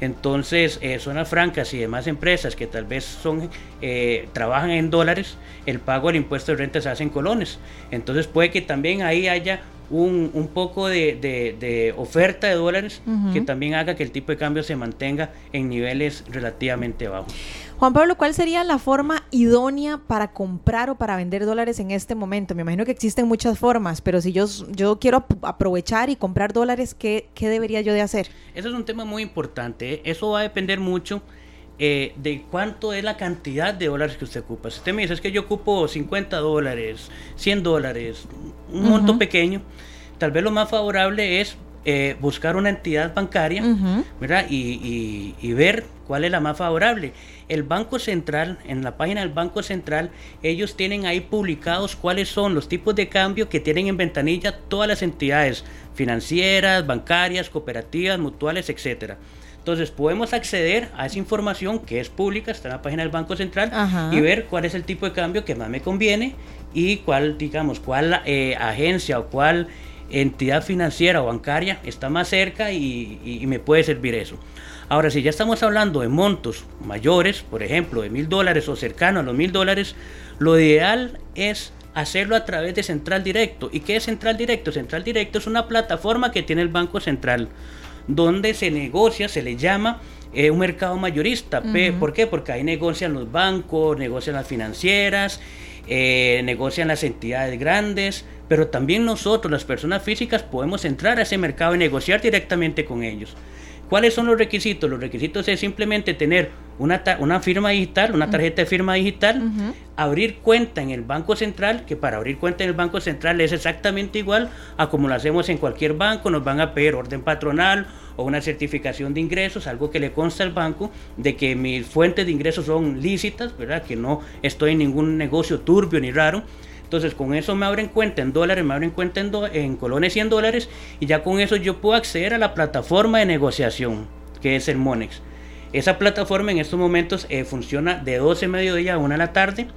S7: Entonces, eh, zonas francas y demás empresas que tal vez son eh, trabajan en dólares, el pago del impuesto de renta se hace en colones. Entonces puede que también ahí haya un, un poco de, de, de, oferta de dólares que también haga que el tipo de cambio se mantenga en niveles relativamente bajos.
S1: Juan Pablo, ¿cuál sería la forma idónea para comprar o para vender dólares en este momento? Me imagino que existen muchas formas, pero si yo, yo quiero aprovechar y comprar dólares, ¿qué, ¿qué debería yo de hacer?
S7: Eso es un tema muy importante. ¿eh? Eso va a depender mucho eh, de cuánto es la cantidad de dólares que usted ocupa. Si usted me dice es que yo ocupo 50 dólares, 100 dólares, un monto pequeño, tal vez lo más favorable es eh, buscar una entidad bancaria ¿verdad? Y, y, y, ver cuál es la más favorable. El Banco Central, en la página del Banco Central, ellos tienen ahí publicados cuáles son los tipos de cambio que tienen en ventanilla todas las entidades financieras, bancarias, cooperativas, mutuales, etcétera. Entonces podemos acceder a esa información que es pública, está en la página del Banco Central, Ajá. y ver cuál es el tipo de cambio que más me conviene y cuál, digamos, cuál eh, agencia o cuál entidad financiera o bancaria está más cerca y, y, y, me puede servir eso. Ahora, si ya estamos hablando de montos mayores, por ejemplo, de mil dólares o cercano a los mil dólares, lo ideal es hacerlo a través de Central Directo. ¿Y qué es Central Directo? Central Directo es una plataforma que tiene el Banco Central, donde se negocia, se le llama eh, un mercado mayorista. Uh -huh. ¿Por qué? Porque ahí negocian los bancos, negocian las financieras, eh, negocian las entidades grandes, pero también nosotros, las personas físicas, podemos entrar a ese mercado y negociar directamente con ellos. ¿Cuáles son los requisitos? Los requisitos es simplemente tener una, una firma digital, una tarjeta de firma digital, uh -huh. abrir cuenta en el Banco Central, que para abrir cuenta en el Banco Central es exactamente igual a como lo hacemos en cualquier banco, nos van a pedir orden patronal o una certificación de ingresos, algo que le consta al banco de que mis fuentes de ingresos son lícitas, ¿verdad? Que no estoy en ningún negocio turbio ni raro. Entonces con eso me abren cuenta en dólares, me abren cuenta en, en colones y en dólares y ya con eso yo puedo acceder a la plataforma de negociación que es el Monex. Esa plataforma en estos momentos eh, funciona de 12 mediodía a 1 de la tarde.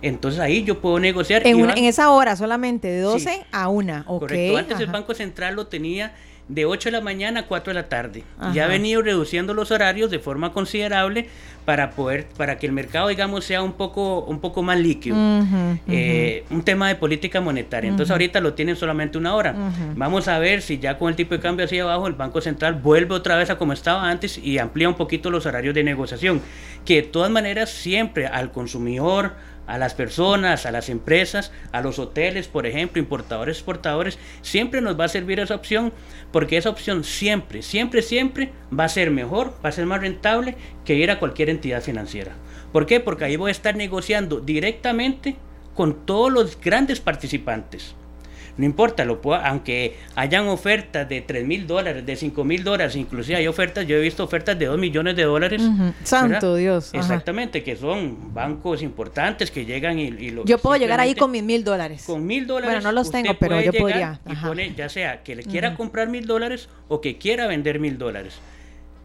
S7: Entonces ahí yo puedo negociar.
S1: En, una, en esa hora solamente, de 12 sí, a 1. Okay,
S7: correcto. Antes ajá. el Banco Central lo tenía de 8 de la mañana a 4 de la tarde. Ajá. Ya ha venido reduciendo los horarios de forma considerable para poder para que el mercado digamos sea un poco un poco más líquido. Uh -huh, eh, uh -huh. un tema de política monetaria. Entonces uh -huh. ahorita lo tienen solamente una hora. Vamos a ver si ya con el tipo de cambio hacia abajo el Banco Central vuelve otra vez a como estaba antes y amplía un poquito los horarios de negociación, que de todas maneras siempre al consumidor a las personas, a las empresas, a los hoteles, por ejemplo, importadores, exportadores, siempre nos va a servir esa opción, porque esa opción siempre, siempre, siempre va a ser mejor, va a ser más rentable que ir a cualquier entidad financiera. ¿Por qué? Porque ahí voy a estar negociando directamente con todos los grandes participantes. No importa, lo puedo, aunque hayan ofertas de 3 mil dólares, de 5 mil dólares, inclusive hay ofertas, yo he visto ofertas de 2 millones de dólares. Uh
S1: -huh. Santo Dios.
S7: Ajá. Exactamente, que son bancos importantes que llegan y, y
S1: lo Yo puedo llegar ahí con mis mil dólares.
S7: Con mil dólares.
S1: Bueno, no los tengo, pero yo podría.
S7: Y pone, ya sea que le quiera uh -huh. comprar mil dólares o que quiera vender mil dólares.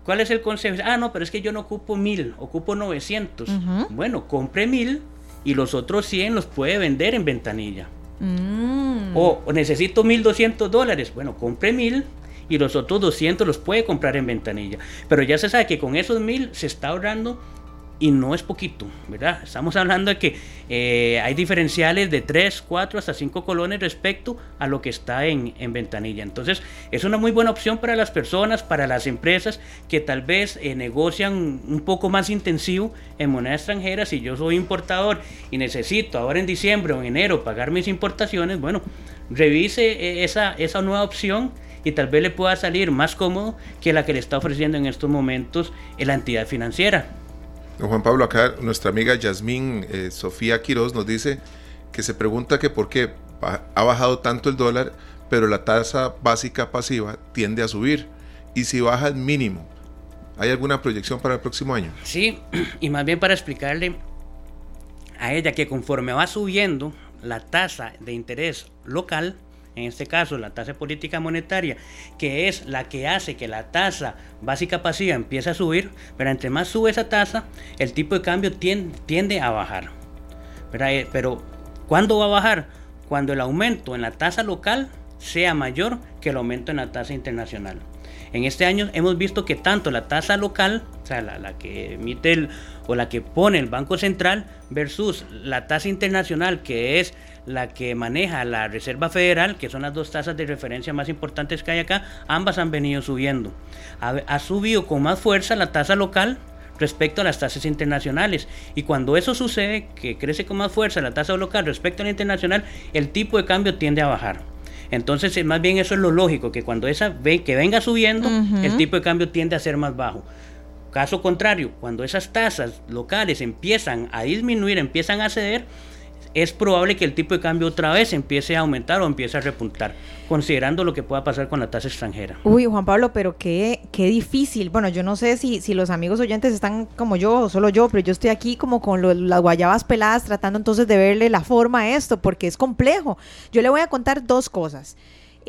S7: ¿Cuál es el consejo? Ah, no, pero es que yo no ocupo mil, ocupo 900. Uh -huh. Bueno, compre mil y los otros 100 los puede vender en ventanilla. Mm. O, o, necesito 1200 dólares. Bueno, compre 1000 y los otros 200 los puede comprar en ventanilla. Pero ya se sabe que con esos 1000 se está ahorrando y no es poquito, ¿verdad? Estamos hablando de que eh, hay diferenciales de 3, 4 hasta 5 colones respecto a lo que está en, en, ventanilla. Entonces, es una muy buena opción para las personas, para las empresas que tal vez eh, negocian un poco más intensivo en moneda extranjera. Si yo soy importador y necesito ahora en diciembre o en enero pagar mis importaciones, bueno, revise eh, esa, esa nueva opción y tal vez le pueda salir más cómodo que la que le está ofreciendo en estos momentos la entidad financiera.
S2: Don Juan Pablo, acá nuestra amiga Yasmín eh, Sofía Quiroz nos dice que se pregunta que por qué ha bajado tanto el dólar, pero la tasa básica pasiva tiende a subir. Y si baja el mínimo, ¿hay alguna proyección para el próximo año?
S7: Sí, y más bien para explicarle a ella que conforme va subiendo la tasa de interés local, en este caso la tasa política monetaria, que es la que hace que la tasa básica pasiva empiece a subir, pero entre más sube esa tasa, el tipo de cambio tiende, a bajar. Eh, pero, ¿cuándo va a bajar? Cuando el aumento en la tasa local sea mayor que el aumento en la tasa internacional. En este año hemos visto que tanto la tasa local, o sea, la, la que emite el, o la que pone el Banco Central, versus la tasa internacional, que es la que maneja la Reserva Federal, que son las dos tasas de referencia más importantes que hay acá, ambas han venido subiendo. Ha, ha subido con más fuerza la tasa local, respecto a las tasas internacionales. Y cuando eso sucede, que crece con más fuerza la tasa local respecto a la internacional, el tipo de cambio tiende a bajar. Entonces, eh, más bien eso es lo lógico, que cuando esa ve, que venga subiendo, el tipo de cambio tiende a ser más bajo. Caso contrario, cuando esas tasas locales empiezan a disminuir, empiezan a ceder, es probable que el tipo de cambio otra vez empiece a aumentar o empiece a repuntar, considerando lo que pueda pasar con la tasa extranjera.
S1: Uy, Juan Pablo, pero qué, qué difícil. Bueno, yo no sé si, si los amigos oyentes están como yo o solo yo, pero yo estoy aquí como con las guayabas peladas tratando entonces de verle la forma a esto, porque es complejo. Yo le voy a contar dos cosas.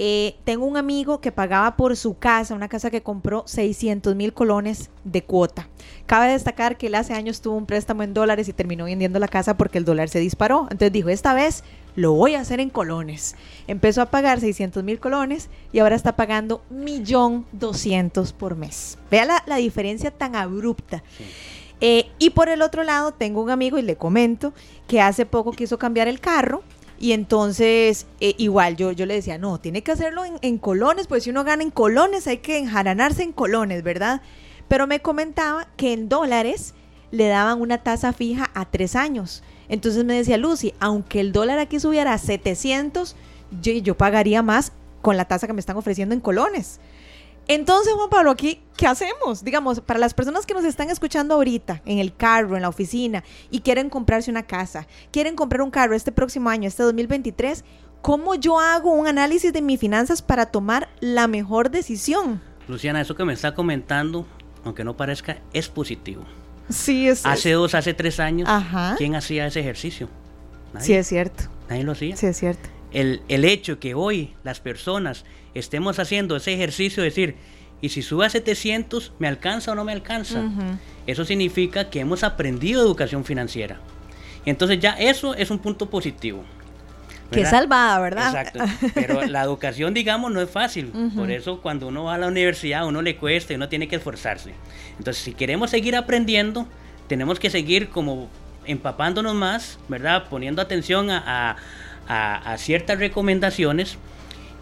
S1: Eh, tengo un amigo que pagaba por su casa, una casa que compró 600 mil colones de cuota. Cabe destacar que él hace años tuvo un préstamo en dólares y terminó vendiendo la casa porque el dólar se disparó. Entonces dijo, esta vez lo voy a hacer en colones. Empezó a pagar 600 mil colones y ahora está pagando 1.200.000 por mes. Vea la, la diferencia tan abrupta. Eh, y por el otro lado, tengo un amigo y le comento que hace poco quiso cambiar el carro. Y entonces, eh, igual yo, yo le decía, no, tiene que hacerlo en, en colones, pues si uno gana en colones, hay que enjaranarse en colones, ¿verdad? Pero me comentaba que en dólares le daban una tasa fija a tres años. Entonces me decía Lucy, aunque el dólar aquí subiera a 700, yo, yo pagaría más con la tasa que me están ofreciendo en colones. Entonces, Juan Pablo, aquí, ¿qué hacemos? Digamos, para las personas que nos están escuchando ahorita, en el carro, en la oficina, y quieren comprarse una casa, quieren comprar un carro este próximo año, este 2023, ¿cómo yo hago un análisis de mis finanzas para tomar la mejor decisión?
S7: Luciana, eso que me está comentando, aunque no parezca, es positivo.
S1: Sí, es.
S7: Hace dos, hace tres años,
S1: Ajá.
S7: ¿quién hacía ese ejercicio? Nadie.
S1: Sí, es cierto.
S7: Nadie lo hacía.
S1: Sí, es cierto.
S7: El, el hecho que hoy las personas estemos haciendo ese ejercicio de decir, y si sube a 700, ¿me alcanza o no me alcanza? Eso significa que hemos aprendido educación financiera. Entonces ya eso es un punto positivo.
S1: Qué
S7: ¿verdad?
S1: salvada, ¿verdad?
S7: Exacto. Pero la educación, digamos, no es fácil. Por eso cuando uno va a la universidad, a uno le cuesta y uno tiene que esforzarse. Entonces, si queremos seguir aprendiendo, tenemos que seguir como empapándonos más, ¿verdad? Poniendo atención a, a- a- a ciertas recomendaciones.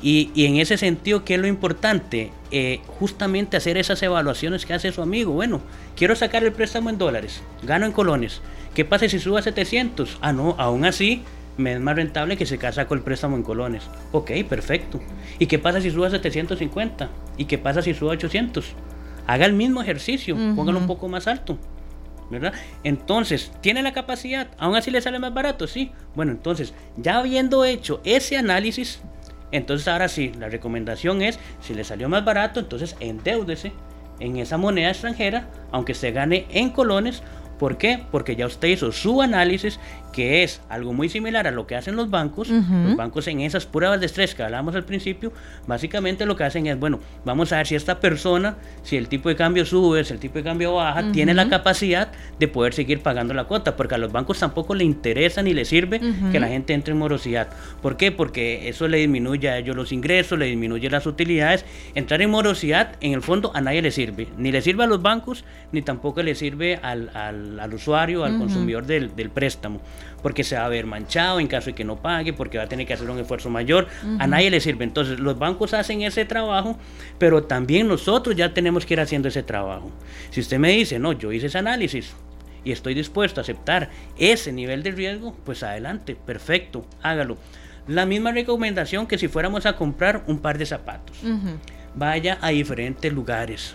S7: Y, y en ese sentido, ¿qué es lo importante? Eh, justamente hacer esas evaluaciones que hace su amigo. Bueno, quiero sacar el préstamo en dólares, gano en colones. ¿Qué pasa si suba a 700? Ah, no, aún así me es más rentable que se saco el préstamo en colones. Ok, perfecto. ¿Y qué pasa si suba a 750? ¿Y qué pasa si suba a 800? Haga el mismo ejercicio, póngalo un poco más alto. ¿Verdad? Entonces, ¿tiene la capacidad? ¿Aún así le sale más barato? Sí. Bueno, entonces, ya habiendo hecho ese análisis, entonces ahora sí, la recomendación es, si le salió más barato, entonces endeúdese en esa moneda extranjera, aunque se gane en colones. ¿Por qué? Porque ya usted hizo su análisis, que es algo muy similar a lo que hacen los bancos. Los bancos en esas pruebas de estrés que hablábamos al principio, básicamente lo que hacen es, bueno, vamos a ver si esta persona, si el tipo de cambio sube, si el tipo de cambio baja, tiene la capacidad de poder seguir pagando la cuota, porque a los bancos tampoco le interesa ni le sirve que la gente entre en morosidad. ¿Por qué? Porque eso le disminuye a ellos los ingresos, le disminuye las utilidades. Entrar en morosidad, en el fondo, a nadie le sirve. Ni le sirve a los bancos, ni tampoco le sirve al, al- al usuario, al consumidor del, del préstamo. Porque se va a ver manchado en caso de que no pague, porque va a tener que hacer un esfuerzo mayor. A nadie le sirve. Entonces, los bancos hacen ese trabajo, pero también nosotros ya tenemos que ir haciendo ese trabajo. Si usted me dice, no, yo hice ese análisis, y estoy dispuesto a aceptar ese nivel de riesgo, pues adelante, perfecto, hágalo. La misma recomendación que si fuéramos a comprar un par de zapatos. Vaya a diferentes lugares,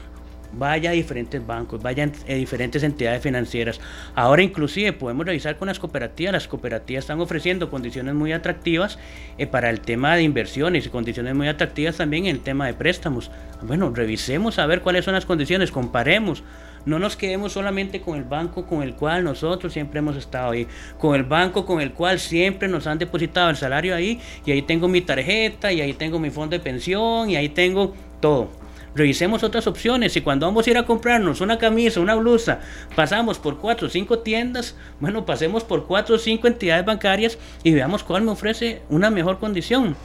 S7: vaya a diferentes bancos, vaya a diferentes entidades financieras. Ahora inclusive podemos revisar con las cooperativas. Las cooperativas están ofreciendo condiciones muy atractivas eh, para el tema de inversiones y condiciones muy atractivas también en el tema de préstamos. Bueno, revisemos a ver cuáles son las condiciones, comparemos. No nos quedemos solamente con el banco con el cual nosotros siempre hemos estado ahí, con el banco con el cual siempre nos han depositado el salario ahí, y ahí tengo mi tarjeta, y ahí tengo mi fondo de pensión, y ahí tengo todo. Revisemos otras opciones. Y cuando vamos a ir a comprarnos una camisa, una blusa, pasamos por cuatro o cinco tiendas, bueno, pasemos por cuatro o cinco entidades bancarias y veamos cuál me ofrece una mejor condición.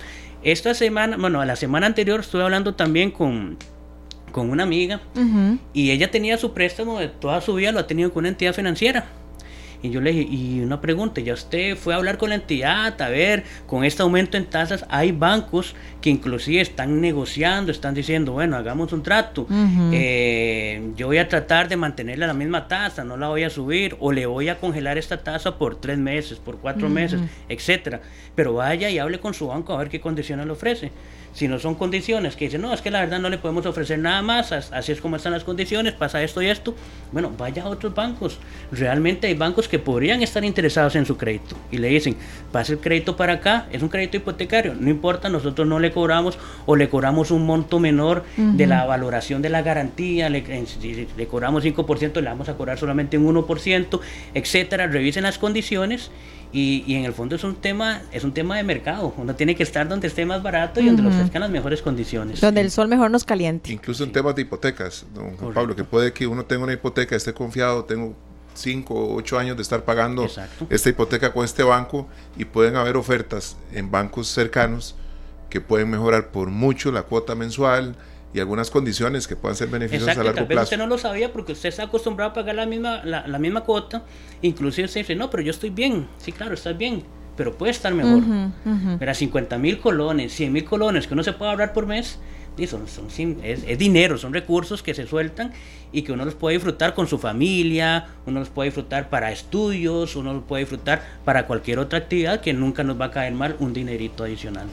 S7: Esta semana, bueno, la semana anterior estuve hablando también con, con una amiga y ella tenía su préstamo de toda su vida, lo ha tenido con una entidad financiera. Y yo le dije, y una pregunta, ¿ya usted fue a hablar con la entidad? A ver, con este aumento en tasas, hay bancos que inclusive están negociando, están diciendo, bueno, hagamos un trato. Eh, yo voy a tratar de mantenerle la misma tasa, no la voy a subir, o le voy a congelar esta tasa por tres meses, por cuatro meses, etcétera. Pero vaya y hable con su banco a ver qué condiciones le ofrece. Si no son condiciones que dicen, no, es que la verdad no le podemos ofrecer nada más, así es como están las condiciones, pasa esto y esto, bueno, vaya a otros bancos. Realmente hay bancos que podrían estar interesados en su crédito y le dicen, pase el crédito para acá, es un crédito hipotecario, no importa, nosotros no le cobramos o le cobramos un monto menor de la valoración de la garantía, le, si le cobramos 5%, le vamos a cobrar solamente un 1%, etcétera. Revisen las condiciones y, y, en el fondo es un tema es un tema de mercado. Uno tiene que estar donde esté más barato y donde le ofrezcan las mejores condiciones.
S1: Donde el sol mejor nos caliente.
S2: Incluso en temas de hipotecas, don Juan Pablo, que puede que uno tenga una hipoteca, esté confiado, tengo 5 o 8 años de estar pagando
S7: Exacto.
S2: esta hipoteca con este banco y pueden haber ofertas en bancos cercanos que pueden mejorar por mucho la cuota mensual y algunas condiciones que puedan ser beneficiosas
S7: Exacto,
S2: a largo
S7: tal vez
S2: plazo.
S7: usted no lo sabía porque usted está acostumbrado a pagar la misma, la, la misma cuota. Inclusive usted dice, no, pero yo estoy bien. Sí, claro, estás bien, pero puede estar mejor.
S1: Ujú, ujú.
S7: Pero a 50 mil colones, 100 mil colones que uno se puede ahorrar por mes, son, son sin- es, es dinero, son recursos que se sueltan y que uno los puede disfrutar con su familia, uno los puede disfrutar para estudios, uno los puede disfrutar para cualquier otra actividad que nunca nos va a caer mal un dinerito adicional.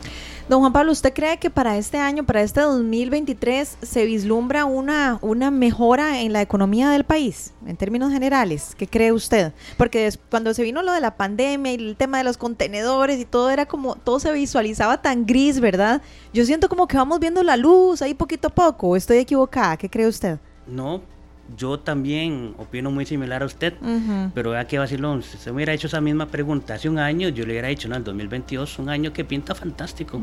S1: Don Juan Pablo, ¿usted cree que para este año, para este 2023, se vislumbra una, una mejora en la economía del país, en términos generales? ¿Qué cree usted? Porque cuando se vino lo de la pandemia y el tema de los contenedores y todo era como, todo se visualizaba tan gris, ¿verdad? Yo siento como que vamos viendo la luz ahí poquito a poco, ¿o estoy equivocada? ¿Qué cree usted?
S7: No, yo también opino muy similar a usted. Pero vea que vacilón, si usted me hubiera hecho esa misma pregunta hace un año, yo le hubiera dicho, no, el 2022 un año que pinta fantástico.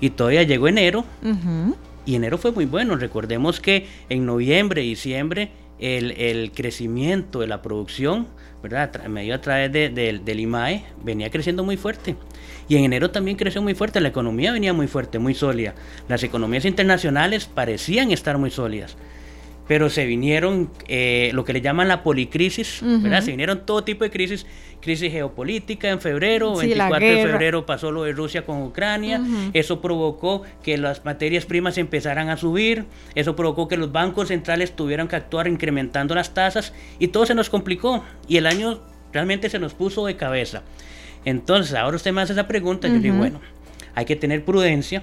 S7: Y todavía llegó enero, y enero fue muy bueno. Recordemos que en noviembre, diciembre, el, el crecimiento de la producción, ¿verdad? Medio a través de- del- del IMAE, venía creciendo muy fuerte. Y en enero también creció muy fuerte, la economía venía muy fuerte, muy sólida. Las economías internacionales parecían estar muy sólidas. Pero se vinieron eh, lo que le llaman la policrisis, ¿verdad? Se vinieron todo tipo de crisis, crisis geopolítica en febrero,
S1: Sí, la
S7: 24 de febrero pasó lo de Rusia con Ucrania, eso provocó que las materias primas empezaran a subir, eso provocó que los bancos centrales tuvieran que actuar incrementando las tasas y todo se nos complicó y el año realmente se nos puso de cabeza. Entonces, ahora usted me hace esa pregunta, yo le digo, bueno, hay que tener prudencia.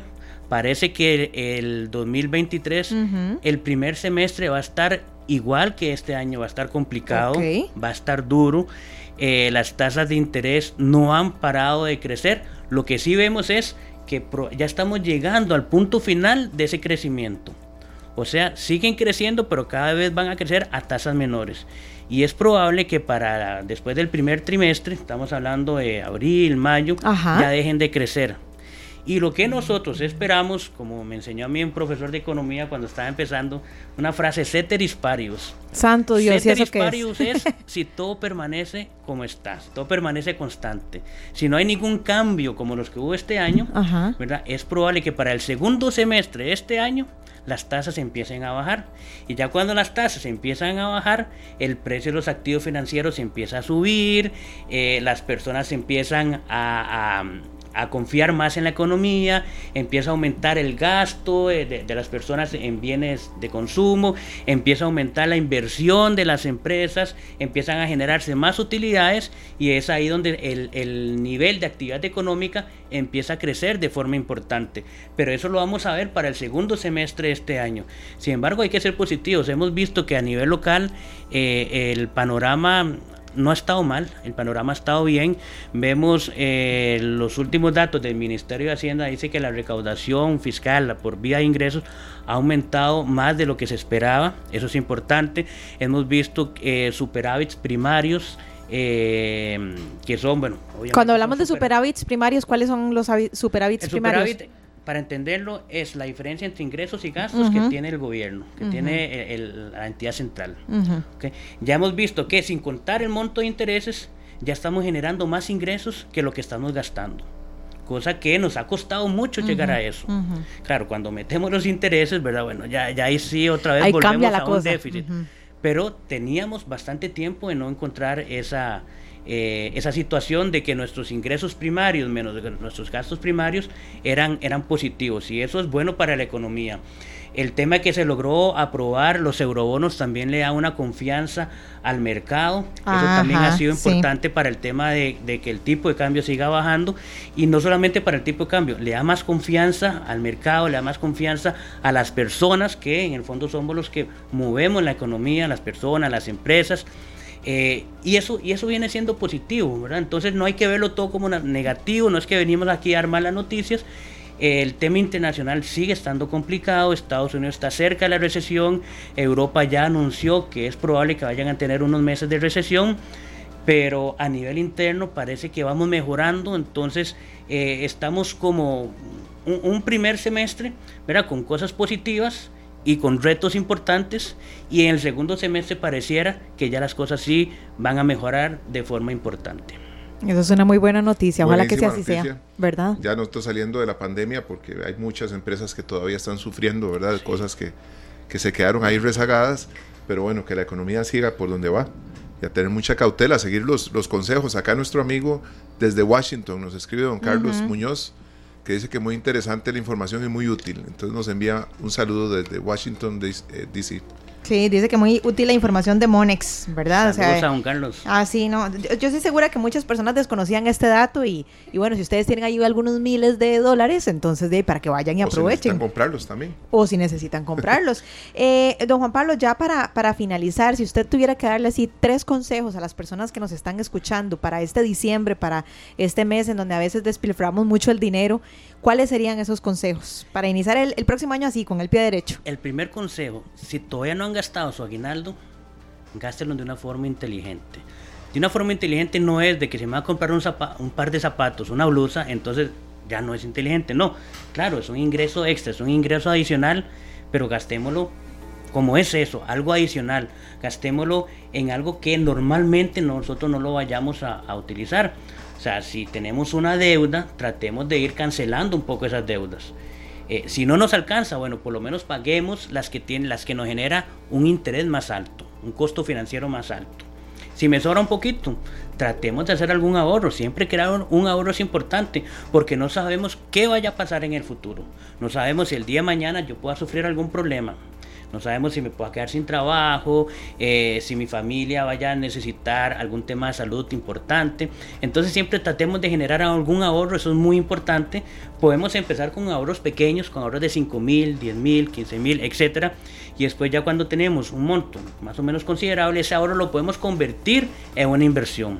S7: Parece que el 2023,
S1: Ujú.
S7: el primer semestre va a estar igual que este año, va a estar complicado, va a estar duro. eh, las tasas de interés no han parado de crecer. Lo que sí vemos es que ya estamos llegando al punto final de ese crecimiento. O sea, siguen creciendo, pero cada vez van a crecer a tasas menores. Y es probable que para después del primer trimestre, estamos hablando de abril, mayo,
S1: Ajá.
S7: ya dejen de crecer. Y lo que nosotros esperamos, como me enseñó a mí un profesor de economía cuando estaba empezando, una frase ceteris paribus.
S1: Santo Dios, ¿y
S7: Ceteris
S1: eso qué es?
S7: paribus es si todo permanece como está, si todo permanece constante. Si no hay ningún cambio como los que hubo este año,
S1: Ajá.
S7: ¿verdad? Es probable que para el segundo semestre de este año las tasas empiecen a bajar. Y ya cuando las tasas empiezan a bajar, el precio de los activos financieros empieza a subir, eh, las personas empiezan a, a- a confiar más en la economía, empieza a aumentar el gasto eh, de, las personas en bienes de consumo, empieza a aumentar la inversión de las empresas, empiezan a generarse más utilidades y es ahí donde el, el nivel de actividad económica empieza a crecer de forma importante. Pero eso lo vamos a ver para el segundo semestre de este año. Sin embargo, hay que ser positivos. Hemos visto que a nivel local eh, el panorama no ha estado mal, el panorama ha estado bien. Vemos eh, los últimos datos del Ministerio de Hacienda, dice que la recaudación fiscal por vía de ingresos ha aumentado más de lo que se esperaba, eso es importante. Hemos visto eh, superávits primarios. eh, que son, bueno, obviamente
S1: Cuando hablamos de
S7: super-
S1: superávits primarios, ¿cuáles son los superávits primarios?
S7: superávit, para entenderlo, es la diferencia entre ingresos y gastos que tiene el gobierno, que tiene el- el- la entidad central. Ya hemos visto que sin contar el monto de intereses, ya estamos generando más ingresos que lo que estamos gastando. cosa que nos ha costado mucho llegar a eso. Claro, cuando metemos los intereses, ¿verdad? Bueno, ya, ya ahí sí otra vez volvemos a un déficit. Pero teníamos bastante tiempo en no encontrar esa, eh, esa situación de que nuestros ingresos primarios menos nuestros gastos primarios eran, eran positivos y eso es bueno para la economía. El tema que se logró aprobar los eurobonos también le da una confianza al mercado. Eso también ha sido importante para el tema de, que el tipo de cambio siga bajando y no solamente para el tipo de cambio, le da más confianza al mercado, le da más confianza a las personas que en el fondo somos los que movemos la economía, las personas, las empresas. Eh, y, eso, y eso viene siendo positivo. Entonces no hay que verlo todo como negativo, no es que venimos aquí a armar las noticias, el tema internacional sigue estando complicado, Estados Unidos está cerca de la recesión, Europa ya anunció que es probable que vayan a tener unos meses de recesión, pero a nivel interno parece que vamos mejorando, entonces eh, estamos como un, primer semestre, ¿verdad? con cosas positivas y con retos importantes y en el segundo semestre pareciera que ya las cosas sí van a mejorar de forma importante.
S1: Eso es una muy buena noticia, ojalá que sea así sea, ¿verdad?
S2: Ya no está saliendo de la pandemia porque hay muchas empresas que todavía están sufriendo, ¿verdad? Cosas que, que se quedaron ahí rezagadas, pero bueno, que la economía siga por donde va y a tener mucha cautela, seguir los, los consejos. Acá nuestro amigo desde Washington nos escribe don Carlos Muñoz, que dice que muy interesante la información y muy útil. Entonces nos envía un saludo desde Washington, D.C.
S1: Sí, dice que muy útil la información de Monex, ¿verdad?
S7: Saludos a don Carlos.
S1: Ah, sí, no. Yo, estoy segura que muchas personas desconocían este dato y, y, bueno, si ustedes tienen ahí algunos miles de dólares, entonces de para que vayan y aprovechen. O si necesitan
S2: comprarlos también.
S1: O si necesitan comprarlos. eh, don Juan Pablo, ya para, para finalizar, si usted tuviera que darle así tres consejos a las personas que nos están escuchando para este diciembre, para este mes en donde a veces despilframos mucho el dinero, ¿Cuáles serían esos consejos para iniciar el, próximo año así, con el pie derecho?
S7: El primer consejo, si todavía no han gastado su aguinaldo, gástenlo de una forma inteligente. De una forma inteligente no es de que se me va a comprar un, un par de zapatos, una blusa, entonces ya no es inteligente. No, claro, es un ingreso extra, es un ingreso adicional, pero gastémoslo como es eso, algo adicional. Gastémoslo en algo que normalmente nosotros no lo vayamos a, a utilizar. O sea, si tenemos una deuda, tratemos de ir cancelando un poco esas deudas. Eh, si no nos alcanza, bueno, por lo menos paguemos las que, tienen, las que nos genera un interés más alto, un costo financiero más alto. Si me sobra un poquito, tratemos de hacer algún ahorro. Siempre crear un ahorro es importante porque no sabemos qué vaya a pasar en el futuro. No sabemos si el día de mañana yo pueda sufrir algún problema. No sabemos si me puedo quedar sin trabajo, eh, si mi familia vaya a necesitar algún tema de salud importante. Entonces siempre tratemos de generar algún ahorro, eso es muy importante. Podemos empezar con ahorros pequeños, con ahorros de 5 mil, 10 mil, 15 mil, etc. Y después ya cuando tenemos un monto más o menos considerable, ese ahorro lo podemos convertir en una inversión.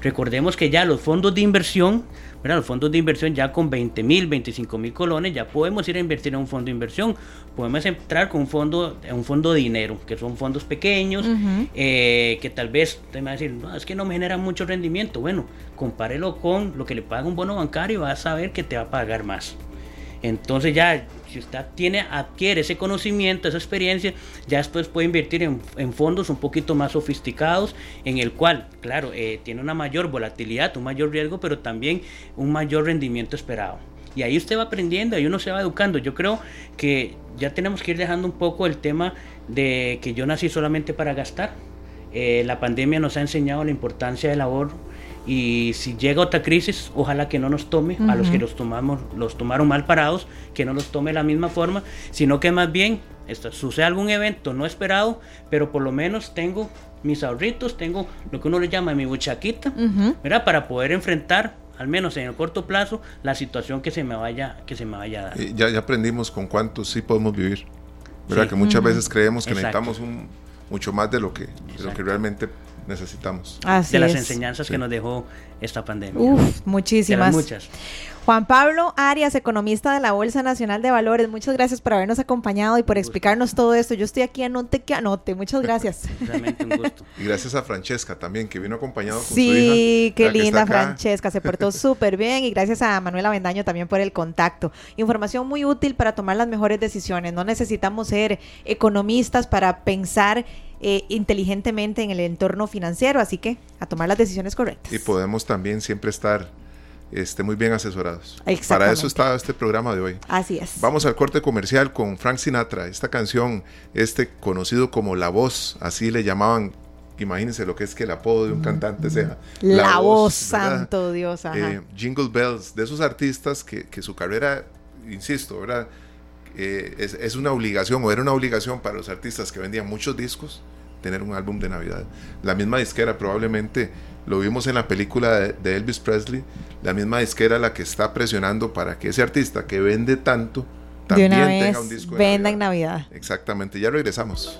S7: Recordemos que ya los fondos de inversión los fondos de inversión ya con 20 mil, 25 mil colones, ya podemos ir a invertir en un fondo de inversión. Podemos entrar con un fondo, un fondo de dinero, que son fondos pequeños, eh, que tal vez te va a decir, no, es que no me genera mucho rendimiento. Bueno, compárelo con lo que le paga un bono bancario y vas a ver que te va a pagar más. Entonces ya si usted tiene, adquiere ese conocimiento, esa experiencia, ya después puede invertir en, fondos un poquito más sofisticados, en el cual, claro, eh, tiene una mayor volatilidad, un mayor riesgo, pero también un mayor rendimiento esperado. Y ahí usted va aprendiendo, ahí uno se va educando. Yo creo que ya tenemos que ir dejando un poco el tema de que yo nací solamente para gastar. Eh, la pandemia nos ha enseñado la importancia del ahorro y si llega otra crisis, ojalá que no nos tome a los que los tomamos, los tomaron mal parados, que no los tome de la misma forma, sino que más bien esto, sucede algún evento no esperado, pero por lo menos tengo mis ahorritos, tengo lo que uno le llama mi buchaquita, ¿verdad? Para poder enfrentar al menos en el corto plazo, la situación que se me vaya, que se me vaya a dar.
S2: ya, ya aprendimos con cuántos sí podemos vivir. ¿Verdad? Que muchas veces creemos que necesitamos un, mucho más de lo que, de lo que realmente necesitamos.
S7: de las enseñanzas que nos dejó esta pandemia.
S1: Uf, muchísimas. muchas. Juan Pablo Arias, economista de la Bolsa Nacional de Valores, muchas gracias por habernos acompañado y por explicarnos todo esto. Yo estoy aquí anote que anote. Muchas gracias.
S7: Realmente un gusto.
S2: Y gracias a Francesca también, que vino acompañado con
S1: sí, su hija. Sí, qué linda Francesca, se portó súper bien. Y gracias a Manuela Vendaño también por el contacto. Información muy útil para tomar las mejores decisiones. No necesitamos ser economistas para pensar eh, inteligentemente en el entorno financiero, así que a tomar las decisiones correctas.
S2: Y podemos también siempre estar este, muy bien asesorados. Para eso está este programa de hoy.
S1: Así es.
S2: Vamos al corte comercial con Frank Sinatra. Esta canción, este conocido como La Voz, así le llamaban. Imagínense lo que es que el apodo de un cantante sea
S1: La, Voz, santo Dios.
S2: Eh, Jingle Bells, de esos artistas que, que su carrera, insisto, ¿verdad? Eh, es, es, una obligación o era una obligación para los artistas que vendían muchos discos tener un álbum de Navidad. La misma disquera probablemente lo vimos en la película de, Elvis Presley, la misma disquera la que está presionando para que ese artista que vende tanto también tenga un disco de
S1: venda en Navidad.
S2: Exactamente, ya regresamos.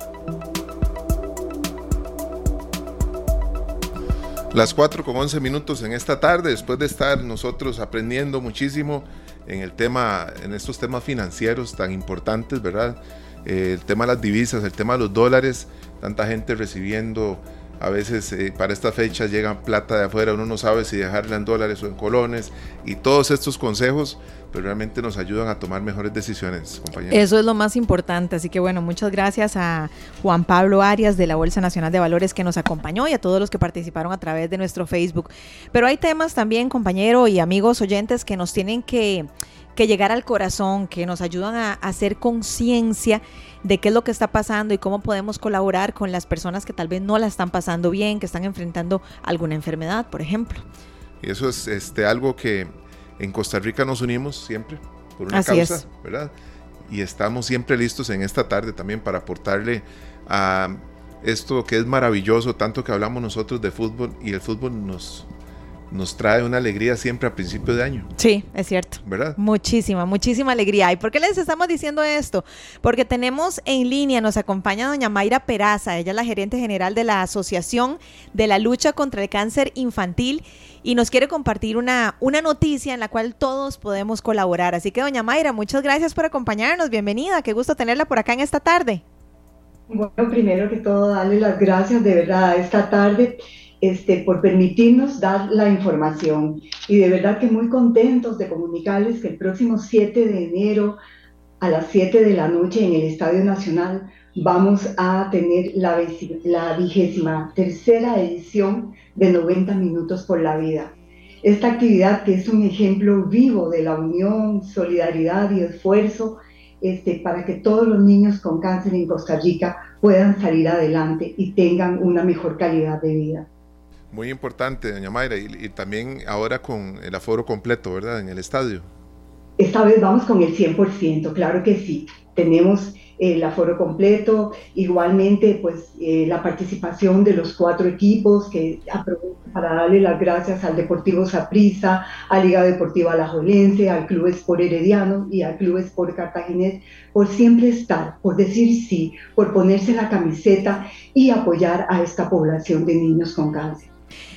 S2: Las 4 con 11 minutos en esta tarde, después de estar nosotros aprendiendo muchísimo en el tema, en estos temas financieros tan importantes, ¿verdad? Eh, el tema de las divisas, el tema de los dólares, tanta gente recibiendo a veces eh, para estas fechas llega plata de afuera, uno no sabe si dejarla en dólares o en colones. Y todos estos consejos pero pues, realmente nos ayudan a tomar mejores decisiones, compañeros.
S1: Eso es lo más importante. Así que bueno, muchas gracias a Juan Pablo Arias de la Bolsa Nacional de Valores que nos acompañó y a todos los que participaron a través de nuestro Facebook. Pero hay temas también, compañero y amigos oyentes, que nos tienen que, que llegar al corazón, que nos ayudan a hacer conciencia de qué es lo que está pasando y cómo podemos colaborar con las personas que tal vez no la están pasando bien, que están enfrentando alguna enfermedad, por ejemplo.
S2: Y eso es este, algo que en Costa Rica nos unimos siempre por una causa, ¿verdad? Y estamos siempre listos en esta tarde también para aportarle a esto que es maravilloso, tanto que hablamos nosotros de fútbol y el fútbol nos, nos trae una alegría siempre a principio de año.
S1: Sí, es cierto.
S2: ¿Verdad?
S1: Muchísima, muchísima alegría. ¿Y por qué les estamos diciendo esto? Porque tenemos en línea, nos acompaña doña Mayra Peraza, ella es la gerente general de la Asociación de la Lucha contra el Cáncer Infantil y nos quiere compartir una, una noticia en la cual todos podemos colaborar. Así que doña Mayra, muchas gracias por acompañarnos. Bienvenida, qué gusto tenerla por acá en esta tarde.
S8: Bueno, primero que todo, darle las gracias de verdad esta tarde este, por permitirnos dar la información. Y de verdad que muy contentos de comunicarles que el próximo 7 de enero a las 7 de la noche en el Estadio Nacional vamos a tener la, la vigésima tercera edición de 90 Minutos por la Vida. Esta actividad que es un ejemplo vivo de la unión, solidaridad y esfuerzo este, para que todos los niños con cáncer en Costa Rica puedan salir adelante y tengan una mejor calidad de vida.
S2: Muy importante, doña Mayra, y, también ahora con el aforo completo, ¿verdad? En el estadio.
S8: Esta vez vamos con el 100%, claro que sí. Tenemos el aforo completo, igualmente pues eh, la participación de los cuatro equipos que para darle las gracias al Deportivo Saprissa, a Liga Deportiva Alajuelense, al Club Sport Herediano y al Club Sport Cartaginés por siempre estar, por decir sí, por ponerse la camiseta y apoyar a esta población de niños con cáncer.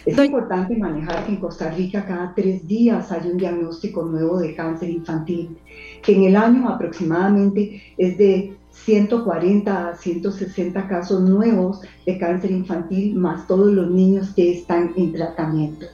S8: Es importante manejar que en Costa Rica cada tres días hay un diagnóstico nuevo de cáncer infantil, que en el año aproximadamente es de 140 a 160 casos nuevos de cáncer infantil, más todos los niños que están en tratamiento.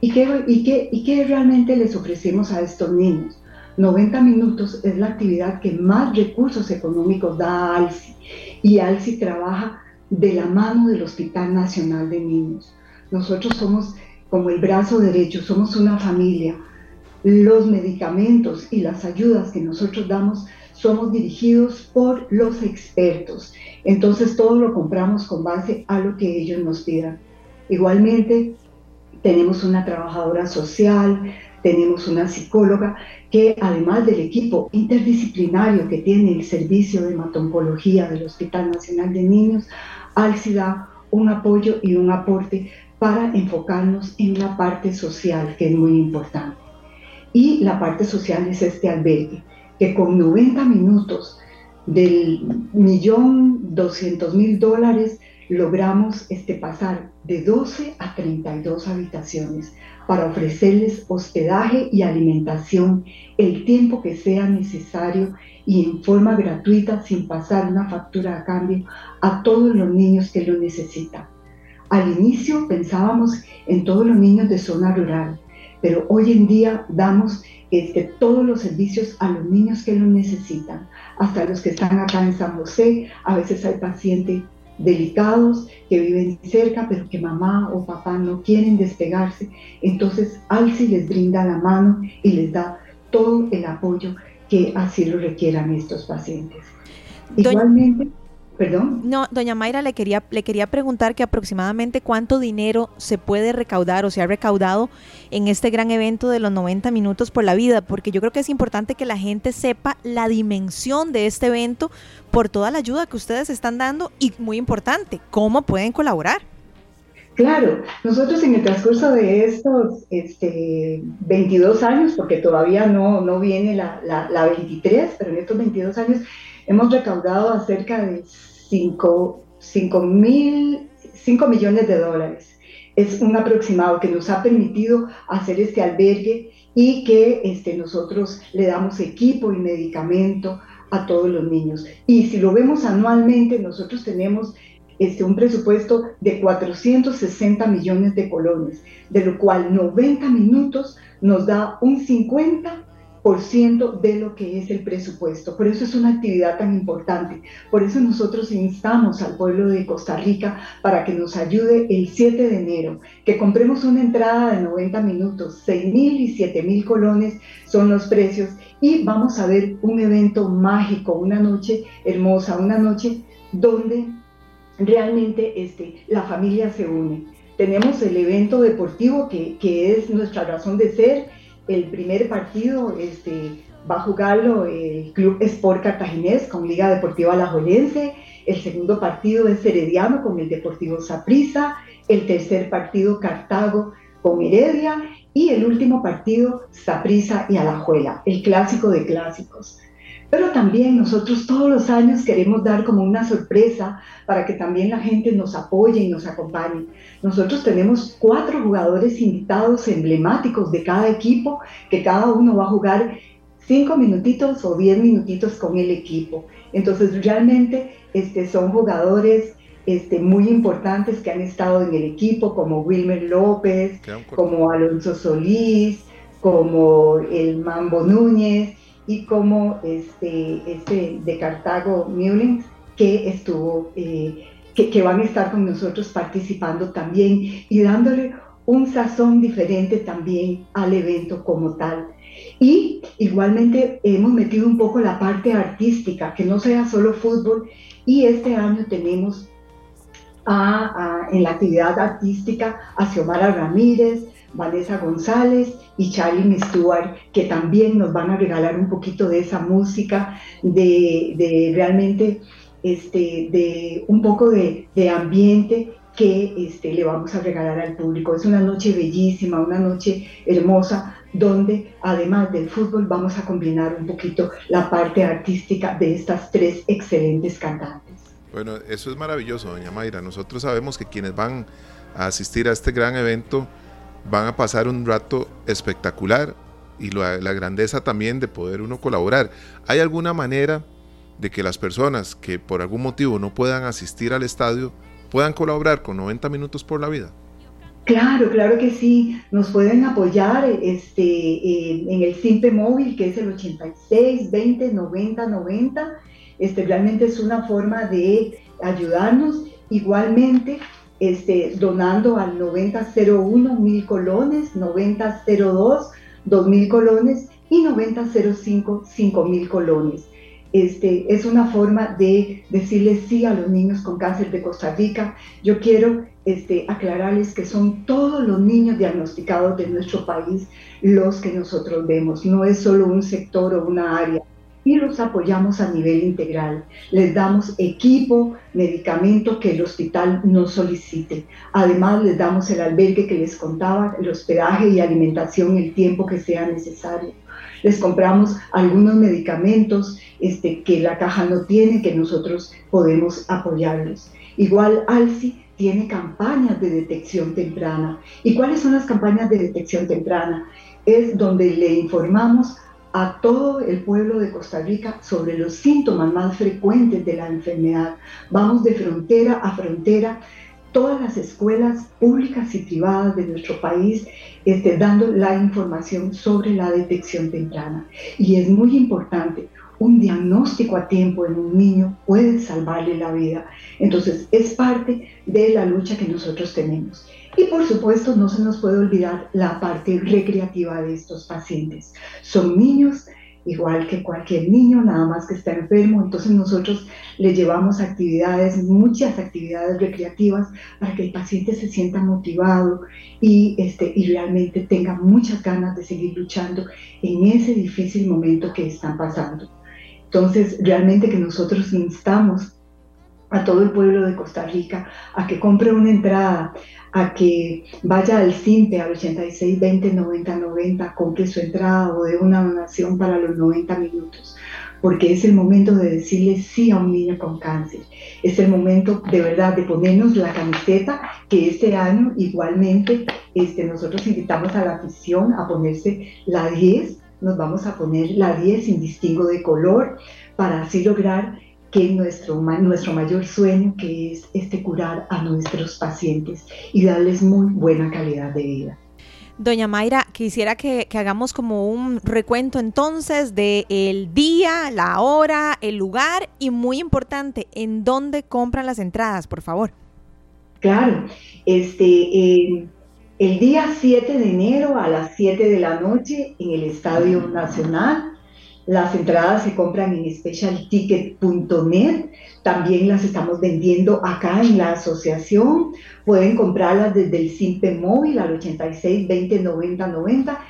S8: ¿Y qué, y qué, y qué realmente les ofrecemos a estos niños? 90 minutos es la actividad que más recursos económicos da a ALSI y ALSI trabaja de la mano del Hospital Nacional de Niños. Nosotros somos como el brazo derecho, somos una familia. Los medicamentos y las ayudas que nosotros damos somos dirigidos por los expertos. Entonces todo lo compramos con base a lo que ellos nos pidan. Igualmente, tenemos una trabajadora social, tenemos una psicóloga que además del equipo interdisciplinario que tiene el servicio de hematoncología del Hospital Nacional de Niños, ALSI da un apoyo y un aporte para enfocarnos en la parte social, que es muy importante. Y la parte social es este albergue, que con 90 minutos del millón doscientos mil dólares logramos este, pasar de 12 a 32 habitaciones para ofrecerles hospedaje y alimentación el tiempo que sea necesario y en forma gratuita sin pasar una factura a cambio a todos los niños que lo necesitan. Al inicio pensábamos en todos los niños de zona rural, pero hoy en día damos este, todos los servicios a los niños que lo necesitan, hasta los que están acá en San José. A veces hay pacientes delicados, que viven cerca, pero que mamá o papá no quieren despegarse. Entonces, ALSI les brinda la mano y les da todo el apoyo que así lo requieran estos pacientes. Igualmente, Perdón.
S1: No, doña Mayra, le quería, le quería preguntar que aproximadamente cuánto dinero se puede recaudar o se ha recaudado en este gran evento de los 90 minutos por la vida, porque yo creo que es importante que la gente sepa la dimensión de este evento por toda la ayuda que ustedes están dando y muy importante, cómo pueden colaborar.
S8: Claro, nosotros en el transcurso de estos este, 22 años, porque todavía no, no viene la, la, la 23, pero en estos 22 años hemos recaudado acerca de 5, mil, 5 millones de dólares. Es un aproximado que nos ha permitido hacer este albergue y que este, nosotros le damos equipo y medicamento a todos los niños. Y si lo vemos anualmente, nosotros tenemos este, un presupuesto de 460 millones de colones, de lo cual 90 minutos nos da un 50 de lo que es el presupuesto. Por eso es una actividad tan importante. Por eso nosotros instamos al pueblo de Costa Rica para que nos ayude el 7 de enero, que compremos una entrada de 90 minutos, 6 mil y 7 mil colones son los precios y vamos a ver un evento mágico, una noche hermosa, una noche donde realmente este, la familia se une. Tenemos el evento deportivo que, que es nuestra razón de ser el primer partido este, va a jugarlo el Club Sport Cartaginés con Liga Deportiva Alajuelense. El segundo partido es Herediano con el Deportivo Saprissa. El tercer partido Cartago con Heredia. Y el último partido Saprissa y Alajuela, el clásico de clásicos. Pero también nosotros todos los años queremos dar como una sorpresa para que también la gente nos apoye y nos acompañe. Nosotros tenemos cuatro jugadores invitados emblemáticos de cada equipo, que cada uno va a jugar cinco minutitos o diez minutitos con el equipo. Entonces realmente este, son jugadores este, muy importantes que han estado en el equipo, como Wilmer López, como Alonso Solís, como el Mambo Núñez y como este, este de Cartago Mullins, que estuvo, eh, que, que, van a estar con nosotros participando también y dándole un sazón diferente también al evento como tal. Y igualmente hemos metido un poco la parte artística, que no sea solo fútbol, y este año tenemos a, en la actividad artística a Xiomara Ramírez, Vanessa González y Charlie Stewart, que también nos van a regalar un poquito de esa música, de, realmente este, de un poco de, ambiente que este, le vamos a regalar al público. Es una noche bellísima, una noche hermosa, donde además del fútbol vamos a combinar un poquito la parte artística de estas tres excelentes cantantes.
S2: Bueno, eso es maravilloso, doña Mayra. Nosotros sabemos que quienes van a asistir a este gran evento van a pasar un rato espectacular y la, grandeza también de poder uno colaborar. ¿Hay alguna manera de que las personas que por algún motivo no puedan asistir al estadio puedan colaborar con 90 minutos por la vida?
S8: Claro, claro que sí. Nos pueden apoyar este, en el Simpe Móvil, que es el 86 20 90 90. Este, realmente es una forma de ayudarnos. Igualmente, este, donando al 9001 mil colones, 9002 dos mil colones y 9005 cinco mil colones. Este, es una forma de decirles sí a los niños con cáncer de Costa Rica. Yo quiero este, aclararles que son todos los niños diagnosticados de nuestro país los que nosotros vemos, no es solo un sector o una área y los apoyamos a nivel integral. Les damos equipo, medicamento que el hospital no solicite. Además, les damos el albergue que les contaba, el hospedaje y alimentación el tiempo que sea necesario. Les compramos algunos medicamentos este, que la caja no tiene, que nosotros podemos apoyarlos. Igual ALSI tiene campañas de detección temprana. ¿Y cuáles son las campañas de detección temprana? Es donde le informamos a todo el pueblo de Costa Rica sobre los síntomas más frecuentes de la enfermedad. Vamos de frontera a frontera todas las escuelas públicas y privadas de nuestro país este, dando la información sobre la detección temprana. Y es muy importante, un diagnóstico a tiempo en un niño puede salvarle la vida. Entonces, es parte de la lucha que nosotros tenemos. Y por supuesto, no se nos puede olvidar la parte recreativa de estos pacientes. Son niños igual que cualquier niño, nada más que está enfermo. Entonces nosotros le llevamos actividades, muchas actividades recreativas para que el paciente se sienta motivado y, este, y realmente tenga muchas ganas de seguir luchando en ese difícil momento que están pasando. Entonces, realmente que nosotros instamos a todo el pueblo de Costa Rica a que compre una entrada, a que vaya al CIMPE al 86 20 90 90, compre su entrada o de una donación para los 90 minutos, porque es el momento de decirle sí a un niño con cáncer. Es el momento de verdad de ponernos la camiseta que este año igualmente este, nosotros invitamos a la afición a ponerse la 10, nos vamos a poner la 10 sin distingo de color para así lograr que nuestro, nuestro mayor sueño, que es este curar a nuestros pacientes y darles muy buena calidad de vida.
S1: Doña Mayra, quisiera que, hagamos como un recuento entonces de el día, la hora, el lugar y muy importante, en dónde compran las entradas, por favor.
S8: Claro, este, el día 7 de enero a las 7 de la noche en el Estadio Nacional las entradas se compran en specialticket.net. También las estamos vendiendo acá en la asociación. Pueden comprarlas desde el Simpe Móvil al 86 20 90 90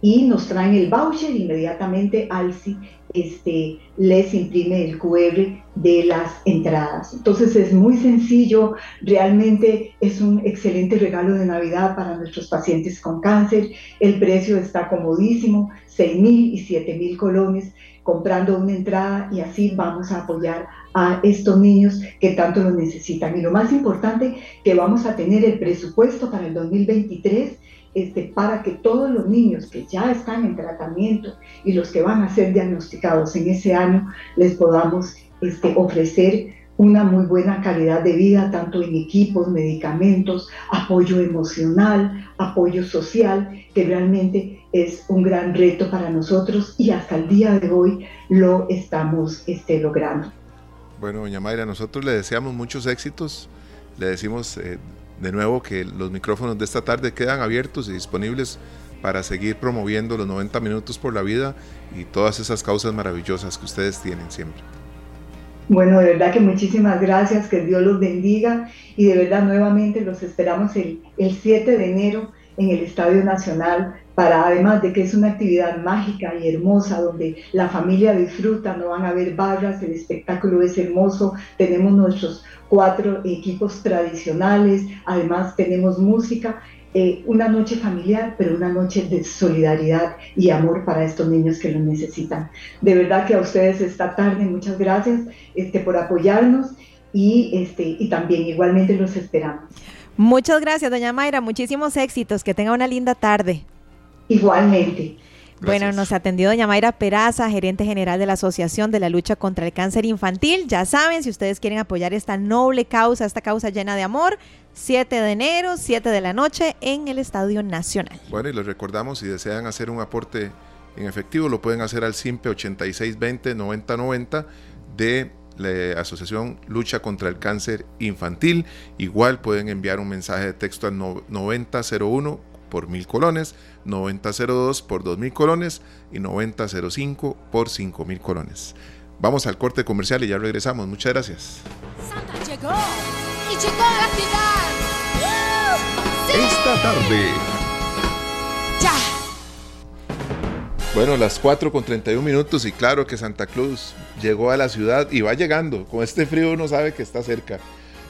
S8: y nos traen el voucher inmediatamente al este, les imprime el QR de las entradas. Entonces es muy sencillo, realmente es un excelente regalo de Navidad para nuestros pacientes con cáncer. El precio está comodísimo, 6 mil y 7 mil colones comprando una entrada y así vamos a apoyar a estos niños que tanto lo necesitan. Y lo más importante, que vamos a tener el presupuesto para el 2023 este, para que todos los niños que ya están en tratamiento y los que van a ser diagnosticados en ese año les podamos este, ofrecer una muy buena calidad de vida, tanto en equipos, medicamentos, apoyo emocional, apoyo social, que realmente es un gran reto para nosotros y hasta el día de hoy lo estamos este, logrando.
S2: Bueno, doña Mayra, nosotros le deseamos muchos éxitos, le decimos eh, de nuevo que los micrófonos de esta tarde quedan abiertos y disponibles para seguir promoviendo los 90 minutos por la vida y todas esas causas maravillosas que ustedes tienen siempre.
S8: Bueno, de verdad que muchísimas gracias, que Dios los bendiga y de verdad nuevamente los esperamos el, el 7 de enero en el Estadio Nacional para además de que es una actividad mágica y hermosa donde la familia disfruta, no van a haber barras, el espectáculo es hermoso, tenemos nuestros cuatro equipos tradicionales, además tenemos música, eh, una noche familiar, pero una noche de solidaridad y amor para estos niños que lo necesitan. De verdad que a ustedes esta tarde, muchas gracias este, por apoyarnos y, este, y también igualmente los esperamos.
S1: Muchas gracias, doña Mayra, muchísimos éxitos, que tenga una linda tarde.
S8: Igualmente.
S1: Bueno, nos atendió doña Mayra Peraza, gerente general de la Asociación de la Lucha contra el Cáncer Infantil. Ya saben, si ustedes quieren apoyar esta noble causa, esta causa llena de amor, 7 de enero, 7 de la noche en el Estadio Nacional.
S2: Bueno, y les recordamos, si desean hacer un aporte en efectivo, lo pueden hacer al SIMPE 8620-9090 de la Asociación Lucha contra el Cáncer Infantil. Igual pueden enviar un mensaje de texto al 9001 por mil colones, 9002 por dos mil colones y 9005 por cinco mil colones. Vamos al corte comercial y ya regresamos. Muchas gracias.
S3: Santa llegó y llegó a la ciudad. Esta tarde.
S2: Ya. Bueno, las 4 con 31 minutos y claro que Santa Cruz llegó a la ciudad y va llegando. Con este frío uno sabe que está cerca,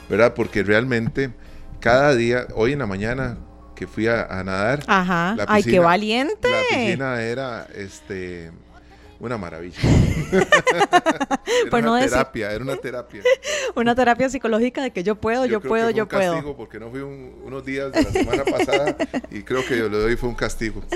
S2: ¿verdad? Porque realmente cada día, hoy en la mañana, que fui a, nadar.
S1: Ajá. Ay, qué valiente.
S2: La piscina era, este, una maravilla. era
S1: no
S2: una
S1: decir-
S2: terapia, era una terapia.
S1: Una terapia psicológica de que yo puedo, yo,
S2: creo
S1: puedo,
S2: que fue
S1: yo
S2: un
S1: puedo.
S2: castigo porque no fui un- unos días de la semana pasada y creo que yo le doy fue un castigo.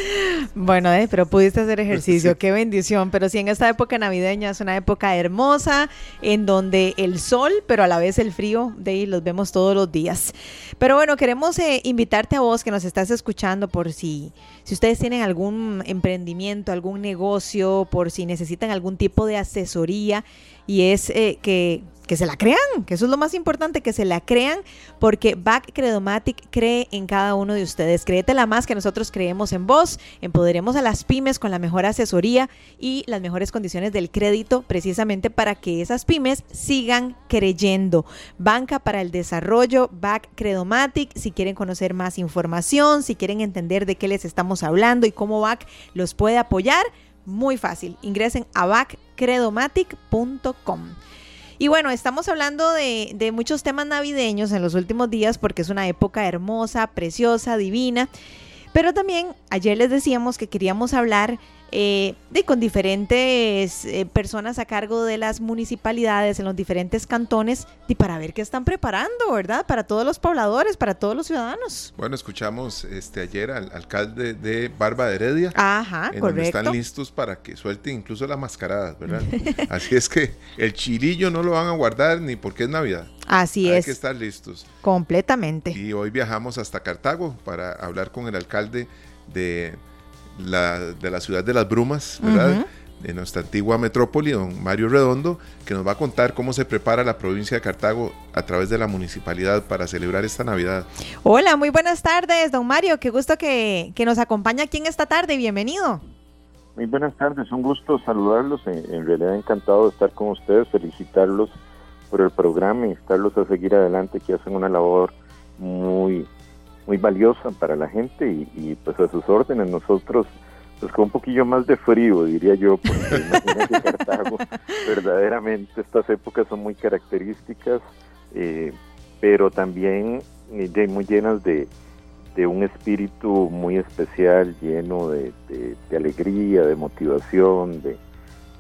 S1: Bueno, eh, pero pudiste hacer ejercicio,
S2: Sí.
S1: qué bendición. Pero sí, en esta época navideña es una época hermosa, en donde el sol, pero a la vez el frío, de ahí los vemos todos los días. Pero bueno, queremos eh, invitarte a vos que nos estás escuchando por si, si ustedes tienen algún emprendimiento, algún negocio, por si necesitan algún tipo de asesoría, y es eh, que que se la crean, que eso es lo más importante, que se la crean, porque Back Credomatic cree en cada uno de ustedes. Créetela más que nosotros creemos en vos, empoderemos a las pymes con la mejor asesoría y las mejores condiciones del crédito, precisamente para que esas pymes sigan creyendo. Banca para el Desarrollo, Back Credomatic, si quieren conocer más información, si quieren entender de qué les estamos hablando y cómo Back los puede apoyar, muy fácil. Ingresen a backcredomatic.com. Y bueno, estamos hablando de, de muchos temas navideños en los últimos días porque es una época hermosa, preciosa, divina. Pero también ayer les decíamos que queríamos hablar eh, de con diferentes eh, personas a cargo de las municipalidades en los diferentes cantones y para ver qué están preparando, ¿verdad? Para todos los pobladores, para todos los ciudadanos.
S2: Bueno, escuchamos este ayer al alcalde de Barba de Heredia.
S1: Ajá,
S2: en donde están
S1: correcto.
S2: listos para que suelten incluso las mascaradas, ¿verdad? Así es que el chilillo no lo van a guardar ni porque es Navidad.
S1: Así
S2: Hay
S1: es,
S2: que estar listos.
S1: completamente.
S2: Y hoy viajamos hasta Cartago para hablar con el alcalde de la, de la ciudad de las Brumas, ¿verdad? De nuestra antigua metrópoli, don Mario Redondo, que nos va a contar cómo se prepara la provincia de Cartago a través de la municipalidad para celebrar esta Navidad.
S1: Hola, muy buenas tardes, don Mario. Qué gusto que, que nos acompaña aquí en esta tarde. Bienvenido.
S9: Muy buenas tardes, un gusto saludarlos. En, en realidad encantado de estar con ustedes, felicitarlos por el programa, instarlos a seguir adelante, que hacen una labor muy muy valiosa para la gente y, y, pues a sus órdenes. Nosotros pues con un poquillo más de frío diría yo porque imagínense Cartago verdaderamente estas épocas son muy características eh, pero también eh, muy llenas de, de un espíritu muy especial lleno de, de- de alegría de motivación de,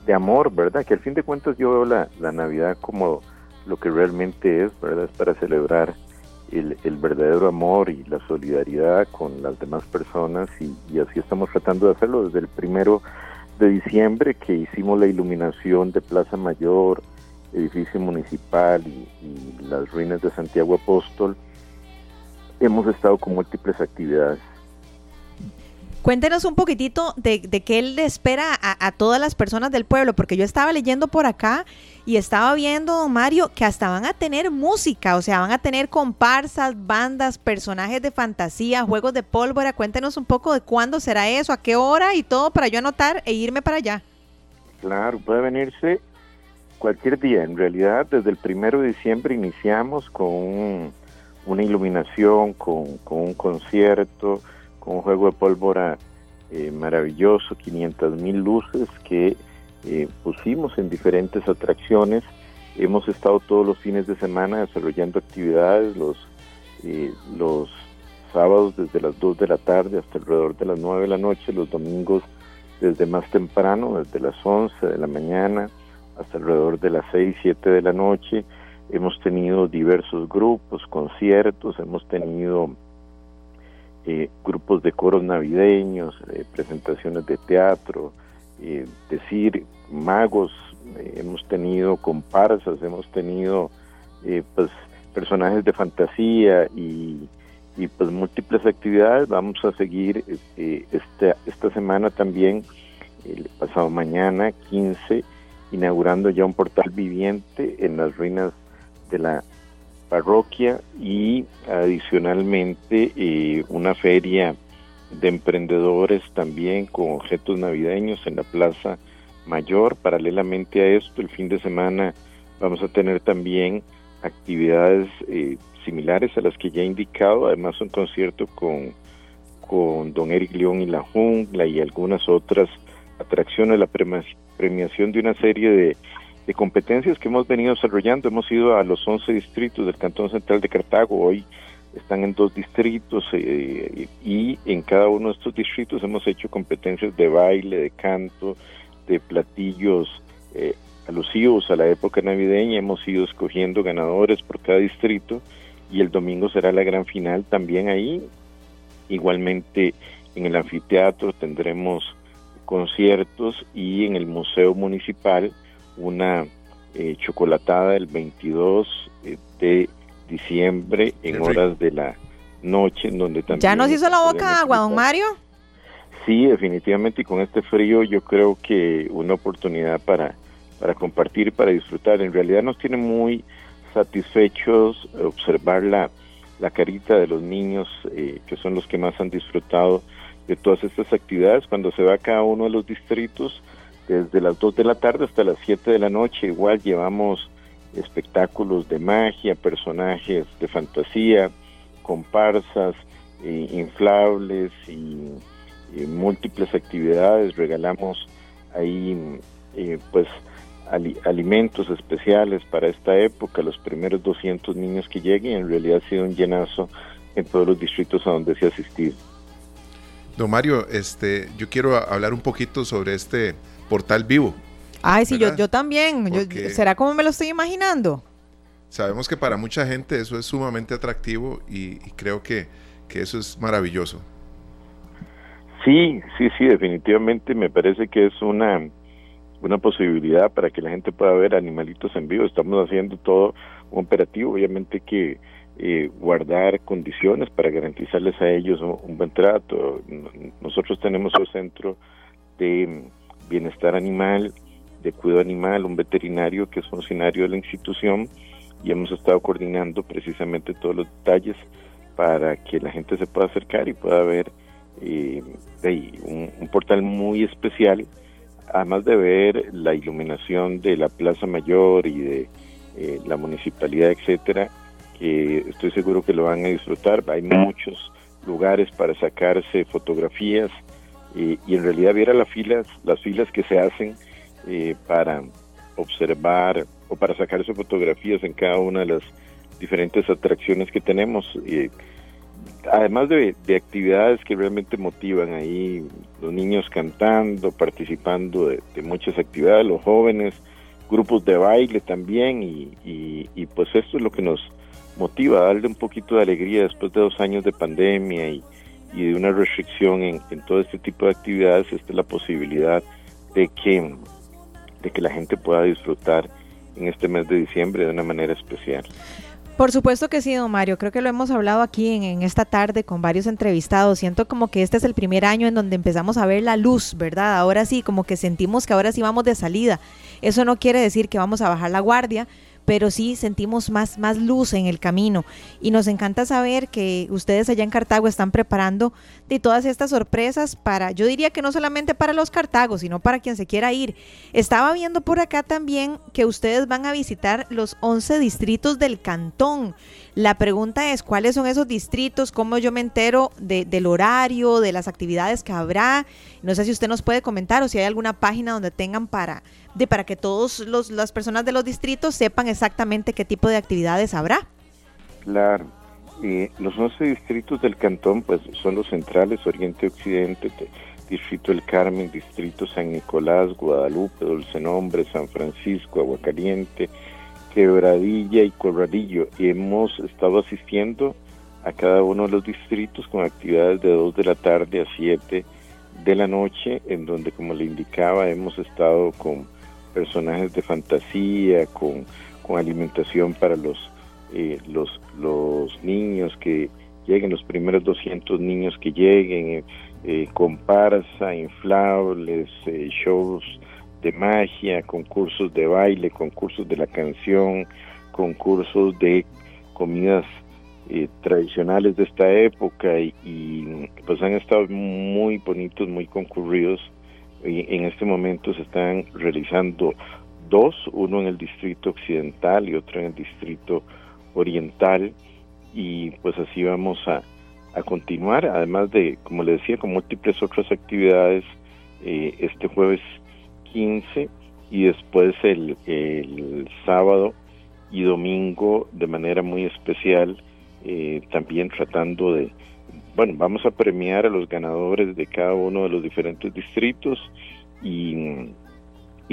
S9: de amor verdad que al fin de cuentas yo veo la, la Navidad como lo que realmente es verdad es para celebrar el, el verdadero amor y la solidaridad con las demás personas y, así estamos tratando de hacerlo desde el primero de diciembre que hicimos la iluminación de Plaza Mayor, edificio municipal y, y las ruinas de Santiago Apóstol. Hemos estado con múltiples actividades.
S1: Cuéntenos un poquitito de, de qué le espera a, a todas las personas del pueblo, porque yo estaba leyendo por acá y estaba viendo, Mario, que hasta van a tener música, o sea, van a tener comparsas, bandas, personajes de fantasía, juegos de pólvora. Cuéntenos un poco de cuándo será eso, a qué hora y todo para yo anotar e irme para allá.
S9: Claro, puede venirse cualquier día. En realidad, desde el primero de diciembre iniciamos con un- una iluminación, con un concierto, con un juego de pólvora eh, maravilloso, 500 mil luces que eh, pusimos en diferentes atracciones. Hemos estado todos los fines de semana desarrollando actividades, los, eh, los sábados desde las 2 de la tarde hasta alrededor de las 9 de la noche, los domingos desde más temprano, desde las 11 de la mañana hasta alrededor de las 6, 7 de la noche. Hemos tenido diversos grupos, conciertos, hemos tenido eh, grupos de coros navideños, eh, presentaciones de teatro, eh, decir, magos, eh, hemos tenido comparsas, hemos tenido eh, pues personajes de fantasía y, pues múltiples actividades. Vamos a seguir eh, esta, esta semana también, el pasado mañana 15, inaugurando ya un portal viviente en las ruinas de la parroquia y adicionalmente eh, una feria de emprendedores también con objetos navideños en la Plaza Mayor. Paralelamente a esto, el fin de semana vamos a tener también actividades eh, similares a las que ya he indicado, además un concierto con, con don Eric León y la Jungla y algunas otras atracciones, la premiación de una serie de, de competencias que hemos venido desarrollando. Hemos ido a los 11 distritos del Cantón Central de Cartago, hoy están en dos distritos eh, y en cada uno de estos distritos hemos hecho competencias de baile, de canto, de platillos eh, alusivos a la época navideña. Hemos ido escogiendo ganadores por cada distrito y el domingo será la gran final también ahí. Igualmente en el anfiteatro tendremos conciertos y en el Museo Municipal una eh, chocolatada el 22 eh, de diciembre en horas de la noche, en donde también...
S1: ¿Ya nos hizo la boca agua, don Mario?
S9: Sí, definitivamente, y con este frío yo creo que una oportunidad para, para compartir, para disfrutar. En realidad nos tiene muy satisfechos observar la, la carita de los niños, eh, que son los que más han disfrutado de todas estas actividades. Cuando se va a cada uno de los distritos, desde las 2 de la tarde hasta las 7 de la noche, igual llevamos espectáculos de magia, personajes de fantasía, comparsas, eh, inflables y, múltiples actividades. Regalamos ahí eh, pues alimentos especiales para esta época, los primeros 200 niños que lleguen. En realidad ha sido un llenazo en todos los distritos a donde se ha asistido.
S2: Don Mario, este, yo quiero hablar un poquito sobre este portal vivo.
S1: Ay, sí, yo, yo también. ¿Será como me lo estoy imaginando?
S2: Sabemos que para mucha gente eso es sumamente atractivo y, creo que, que, eso es maravilloso.
S9: Sí, sí, sí, definitivamente me parece que es una, una posibilidad para que la gente pueda ver animalitos en vivo. Estamos haciendo todo un operativo, obviamente que eh, guardar condiciones para garantizarles a ellos un, buen trato. Nosotros tenemos el centro de bienestar animal, de cuidado animal, un veterinario que es funcionario de la institución y hemos estado coordinando precisamente todos los detalles para que la gente se pueda acercar y pueda ver eh, un, portal muy especial, además de ver la iluminación de la Plaza Mayor y de eh, la municipalidad, etcétera, que estoy seguro que lo van a disfrutar. Hay muchos lugares para sacarse fotografías y en realidad viera las filas, las filas que se hacen eh, para observar o para sacarse fotografías en cada una de las diferentes atracciones que tenemos. además de, actividades que realmente motivan ahí, los niños cantando, participando de, muchas actividades, los jóvenes, grupos de baile también, y, pues esto es lo que nos motiva, a darle un poquito de alegría después de dos años de pandemia y, de una restricción en, en todo este tipo de actividades, esta es la posibilidad de que de que la gente pueda disfrutar en este mes de diciembre de una manera especial.
S1: Por supuesto que sí, don Mario. Creo que lo hemos hablado aquí en, esta tarde con varios entrevistados. Siento como que este es el primer año en donde empezamos a ver la luz, ¿verdad? Ahora sí, como que sentimos que ahora sí vamos de salida. Eso no quiere decir que vamos a bajar la guardia, pero sí sentimos más, más luz en el camino. Y nos encanta saber que ustedes allá en Cartago están preparando de todas estas sorpresas para, yo diría que no solamente para los Cartagos, sino para quien se quiera ir. Estaba viendo por acá también que ustedes van a visitar los 11 distritos del cantón. La pregunta es, ¿cuáles son esos distritos? ¿Cómo yo me entero del horario, de las actividades que habrá? No sé si usted nos puede comentar o si hay alguna página donde tengan para, de, para que todas las personas de los distritos sepan exactamente qué tipo de actividades habrá.
S9: Claro. los 11 distritos del cantón pues son los centrales, Oriente Occidente, Distrito del Carmen, Distrito San Nicolás, Guadalupe, Dulce Nombre, San Francisco, Aguacaliente, Quebradilla y Corralillo. Y hemos estado asistiendo a cada uno de los distritos con actividades de 2 de la tarde a 7 de la noche, en donde, como le indicaba, hemos estado con personajes de fantasía, con, alimentación para los, eh, los, los niños que lleguen, los primeros 200 niños que lleguen, eh, eh, comparsa, inflables, shows de magia, concursos de baile, concursos de la canción, concursos de comidas eh, tradicionales de esta época y, pues han estado muy bonitos, muy concurridos. En este momento se están realizando dos, uno en el distrito occidental y otro en el distrito oriental y pues así vamos a, a continuar, además de, como le decía, con múltiples otras actividades eh, este jueves 15 y después el, el sábado y domingo de manera muy especial, eh, también tratando de, bueno, vamos a premiar a los ganadores de cada uno de los diferentes distritos y,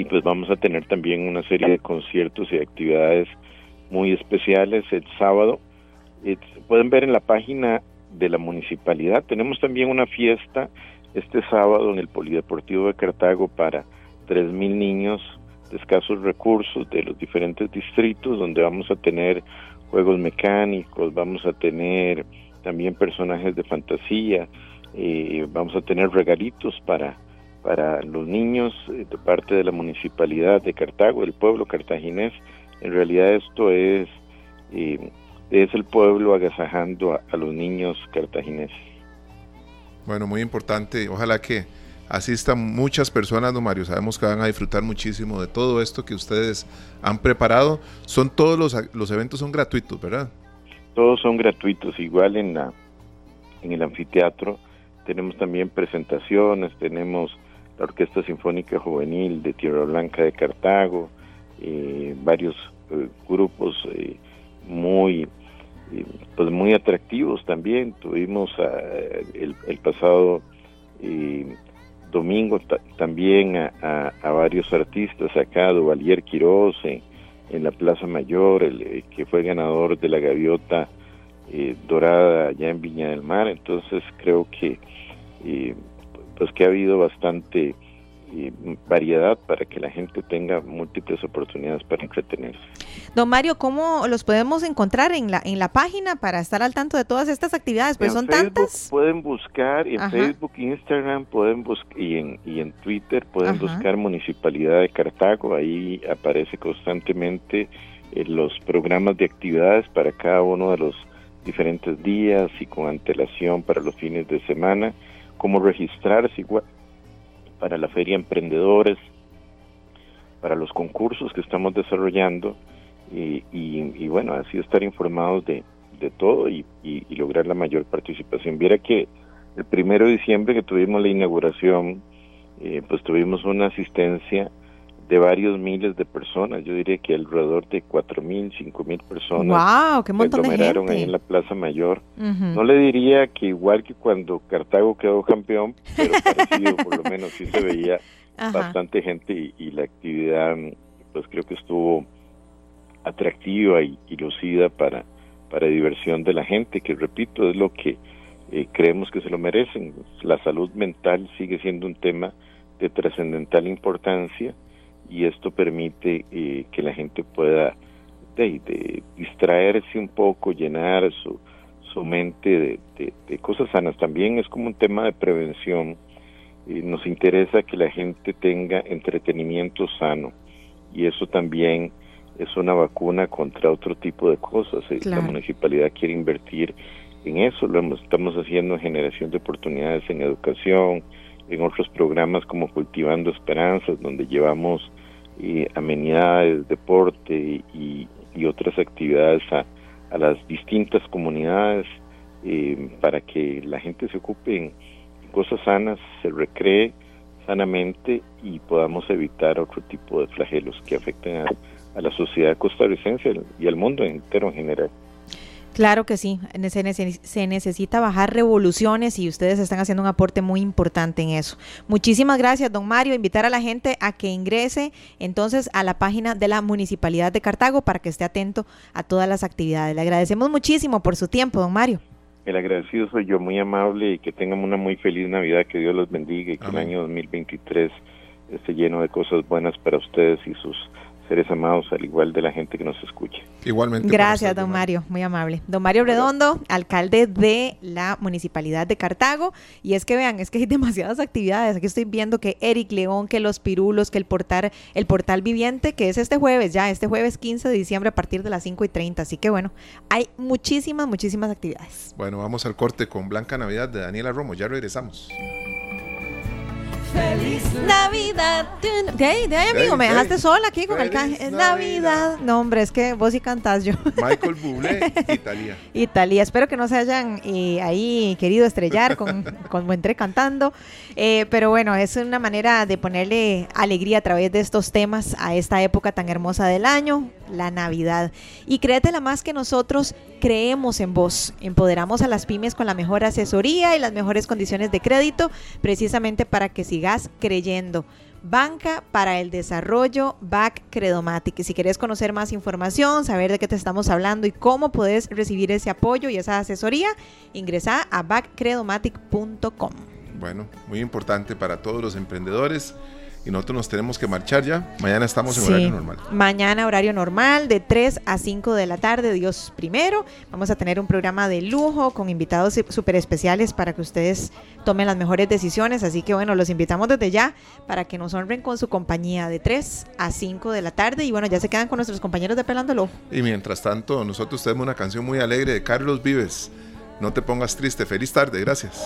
S9: pues vamos a tener también una serie de conciertos y actividades muy especiales el sábado. pueden ver en la página de la municipalidad. Tenemos también una fiesta este sábado en el Polideportivo de Cartago para 3.000 niños de escasos recursos de los diferentes distritos, donde vamos a tener juegos mecánicos, vamos a tener también personajes de fantasía, eh, vamos a tener regalitos para para los niños eh, de parte de la municipalidad de Cartago, del pueblo cartaginés. En realidad esto es, eh, es el pueblo agasajando a, los niños cartagineses.
S2: Bueno, muy importante. Ojalá que asistan muchas personas, don Mario. Sabemos que van a disfrutar muchísimo de todo esto que ustedes han preparado. Son todos los, los eventos son gratuitos, ¿verdad?
S9: Todos son gratuitos, igual en la en el anfiteatro. Tenemos también presentaciones, tenemos la Orquesta Sinfónica Juvenil de Tierra Blanca de Cartago, eh, varios eh, grupos eh, muy pues muy atractivos también. Tuvimos el, pasado domingo también a, varios artistas acá, Duvalier Quiroz en, la Plaza Mayor, el, que fue ganador de la gaviota dorada allá en Viña del Mar. Entonces creo que pues que ha habido bastante eh, variedad para que la gente tenga múltiples oportunidades para entretenerse.
S1: Don Mario, ¿cómo los podemos encontrar en la en la página para estar al tanto de todas estas actividades? Pues son tantas.
S9: Pueden buscar en Facebook, Instagram, pueden buscar y en y en Twitter pueden buscar Municipalidad de Cartago, ahí aparece constantemente eh, los programas de actividades para cada uno de los diferentes días y con antelación para los fines de semana cómo registrarse igual para la feria emprendedores, para los concursos que estamos desarrollando y, bueno, así estar informados de, todo y, lograr la mayor participación. Viera que el primero de diciembre que tuvimos la inauguración, eh, pues tuvimos una asistencia de varios miles de personas, yo diría que alrededor de cuatro mil, cinco mil personas
S1: wow, qué montón
S9: se aglomeraron ahí en la Plaza Mayor. No le diría que igual que cuando Cartago quedó campeón, pero parecido, por lo menos sí se veía bastante gente y, la actividad pues creo que estuvo atractiva y, lucida para, para diversión de la gente, que repito, es lo que eh, creemos que se lo merecen. La salud mental sigue siendo un tema de trascendental importancia y esto permite eh, que la gente pueda de, distraerse un poco, llenar su, su mente de, cosas sanas. También es como un tema de prevención. y nos interesa que la gente tenga entretenimiento sano y eso también es una vacuna contra otro tipo de cosas. Eh, la municipalidad quiere invertir en eso, lo estamos haciendo en generación de oportunidades en educación, en otros programas como Cultivando Esperanzas, donde llevamos y amenidades, deporte y, otras actividades a, las distintas comunidades eh, para que la gente se ocupe en cosas sanas, se recree sanamente y podamos evitar otro tipo de flagelos que afecten a, a la sociedad costarricense y al mundo entero en general.
S1: Claro que sí, se, necesita bajar revoluciones y ustedes están haciendo un aporte muy importante en eso. Muchísimas gracias, don Mario. Invitar a la gente a que ingrese entonces a la página de la Municipalidad de Cartago para que esté atento a todas las actividades. Le agradecemos muchísimo por su tiempo, don Mario.
S9: El agradecido soy yo, muy amable y que tengan una muy feliz Navidad, que Dios los bendiga y que el año 2023 esté lleno de cosas buenas para ustedes y sus seres amados, al igual de la gente que nos escucha.
S2: Igualmente.
S1: Gracias, don Mario, muy amable. Don Mario Redondo, alcalde de la Municipalidad de Cartago. Y es que vean, es que hay demasiadas actividades. Aquí estoy viendo que Eric León, que los pirulos, que el portal, el portal viviente, que es este jueves, ya este jueves 15 de diciembre a partir de las 5 y 30. Así que bueno, hay muchísimas, muchísimas actividades.
S2: Bueno, vamos al corte con Blanca Navidad de Daniela Romo. Ya regresamos.
S1: Feliz Navidad. De ahí, de ahí, amigo, me dejaste sola aquí con el can. Es Navidad. No, hombre, es que vos sí cantás yo.
S2: Michael Bublé, Italia.
S1: Italia. Espero que no se hayan eh, ahí querido estrellar con, con Entré cantando. Eh, pero bueno, es una manera de ponerle alegría a través de estos temas a esta época tan hermosa del año, la Navidad. Y créetela más que nosotros creemos en vos. Empoderamos a las pymes con la mejor asesoría y las mejores condiciones de crédito, precisamente para que sigas creyendo. Banca para el Desarrollo BAC Credomatic. Y si quieres conocer más información, saber de qué te estamos hablando y cómo puedes recibir ese apoyo y esa asesoría, ingresa a backcredomatic.com.
S2: Bueno, muy importante para todos los emprendedores y nosotros nos tenemos que marchar ya. Mañana estamos en horario normal.
S1: Mañana horario normal de 3 a 5 de la tarde, Dios primero. Vamos a tener un programa de lujo con invitados súper especiales para que ustedes tomen las mejores decisiones. Así que bueno, los invitamos desde ya para que nos honren con su compañía de 3 a 5 de la tarde. Y bueno, ya se quedan con nuestros compañeros de Pelando el Ojo.
S2: Y mientras tanto, nosotros tenemos una canción muy alegre de Carlos Vives. No te pongas triste. Feliz tarde. Gracias.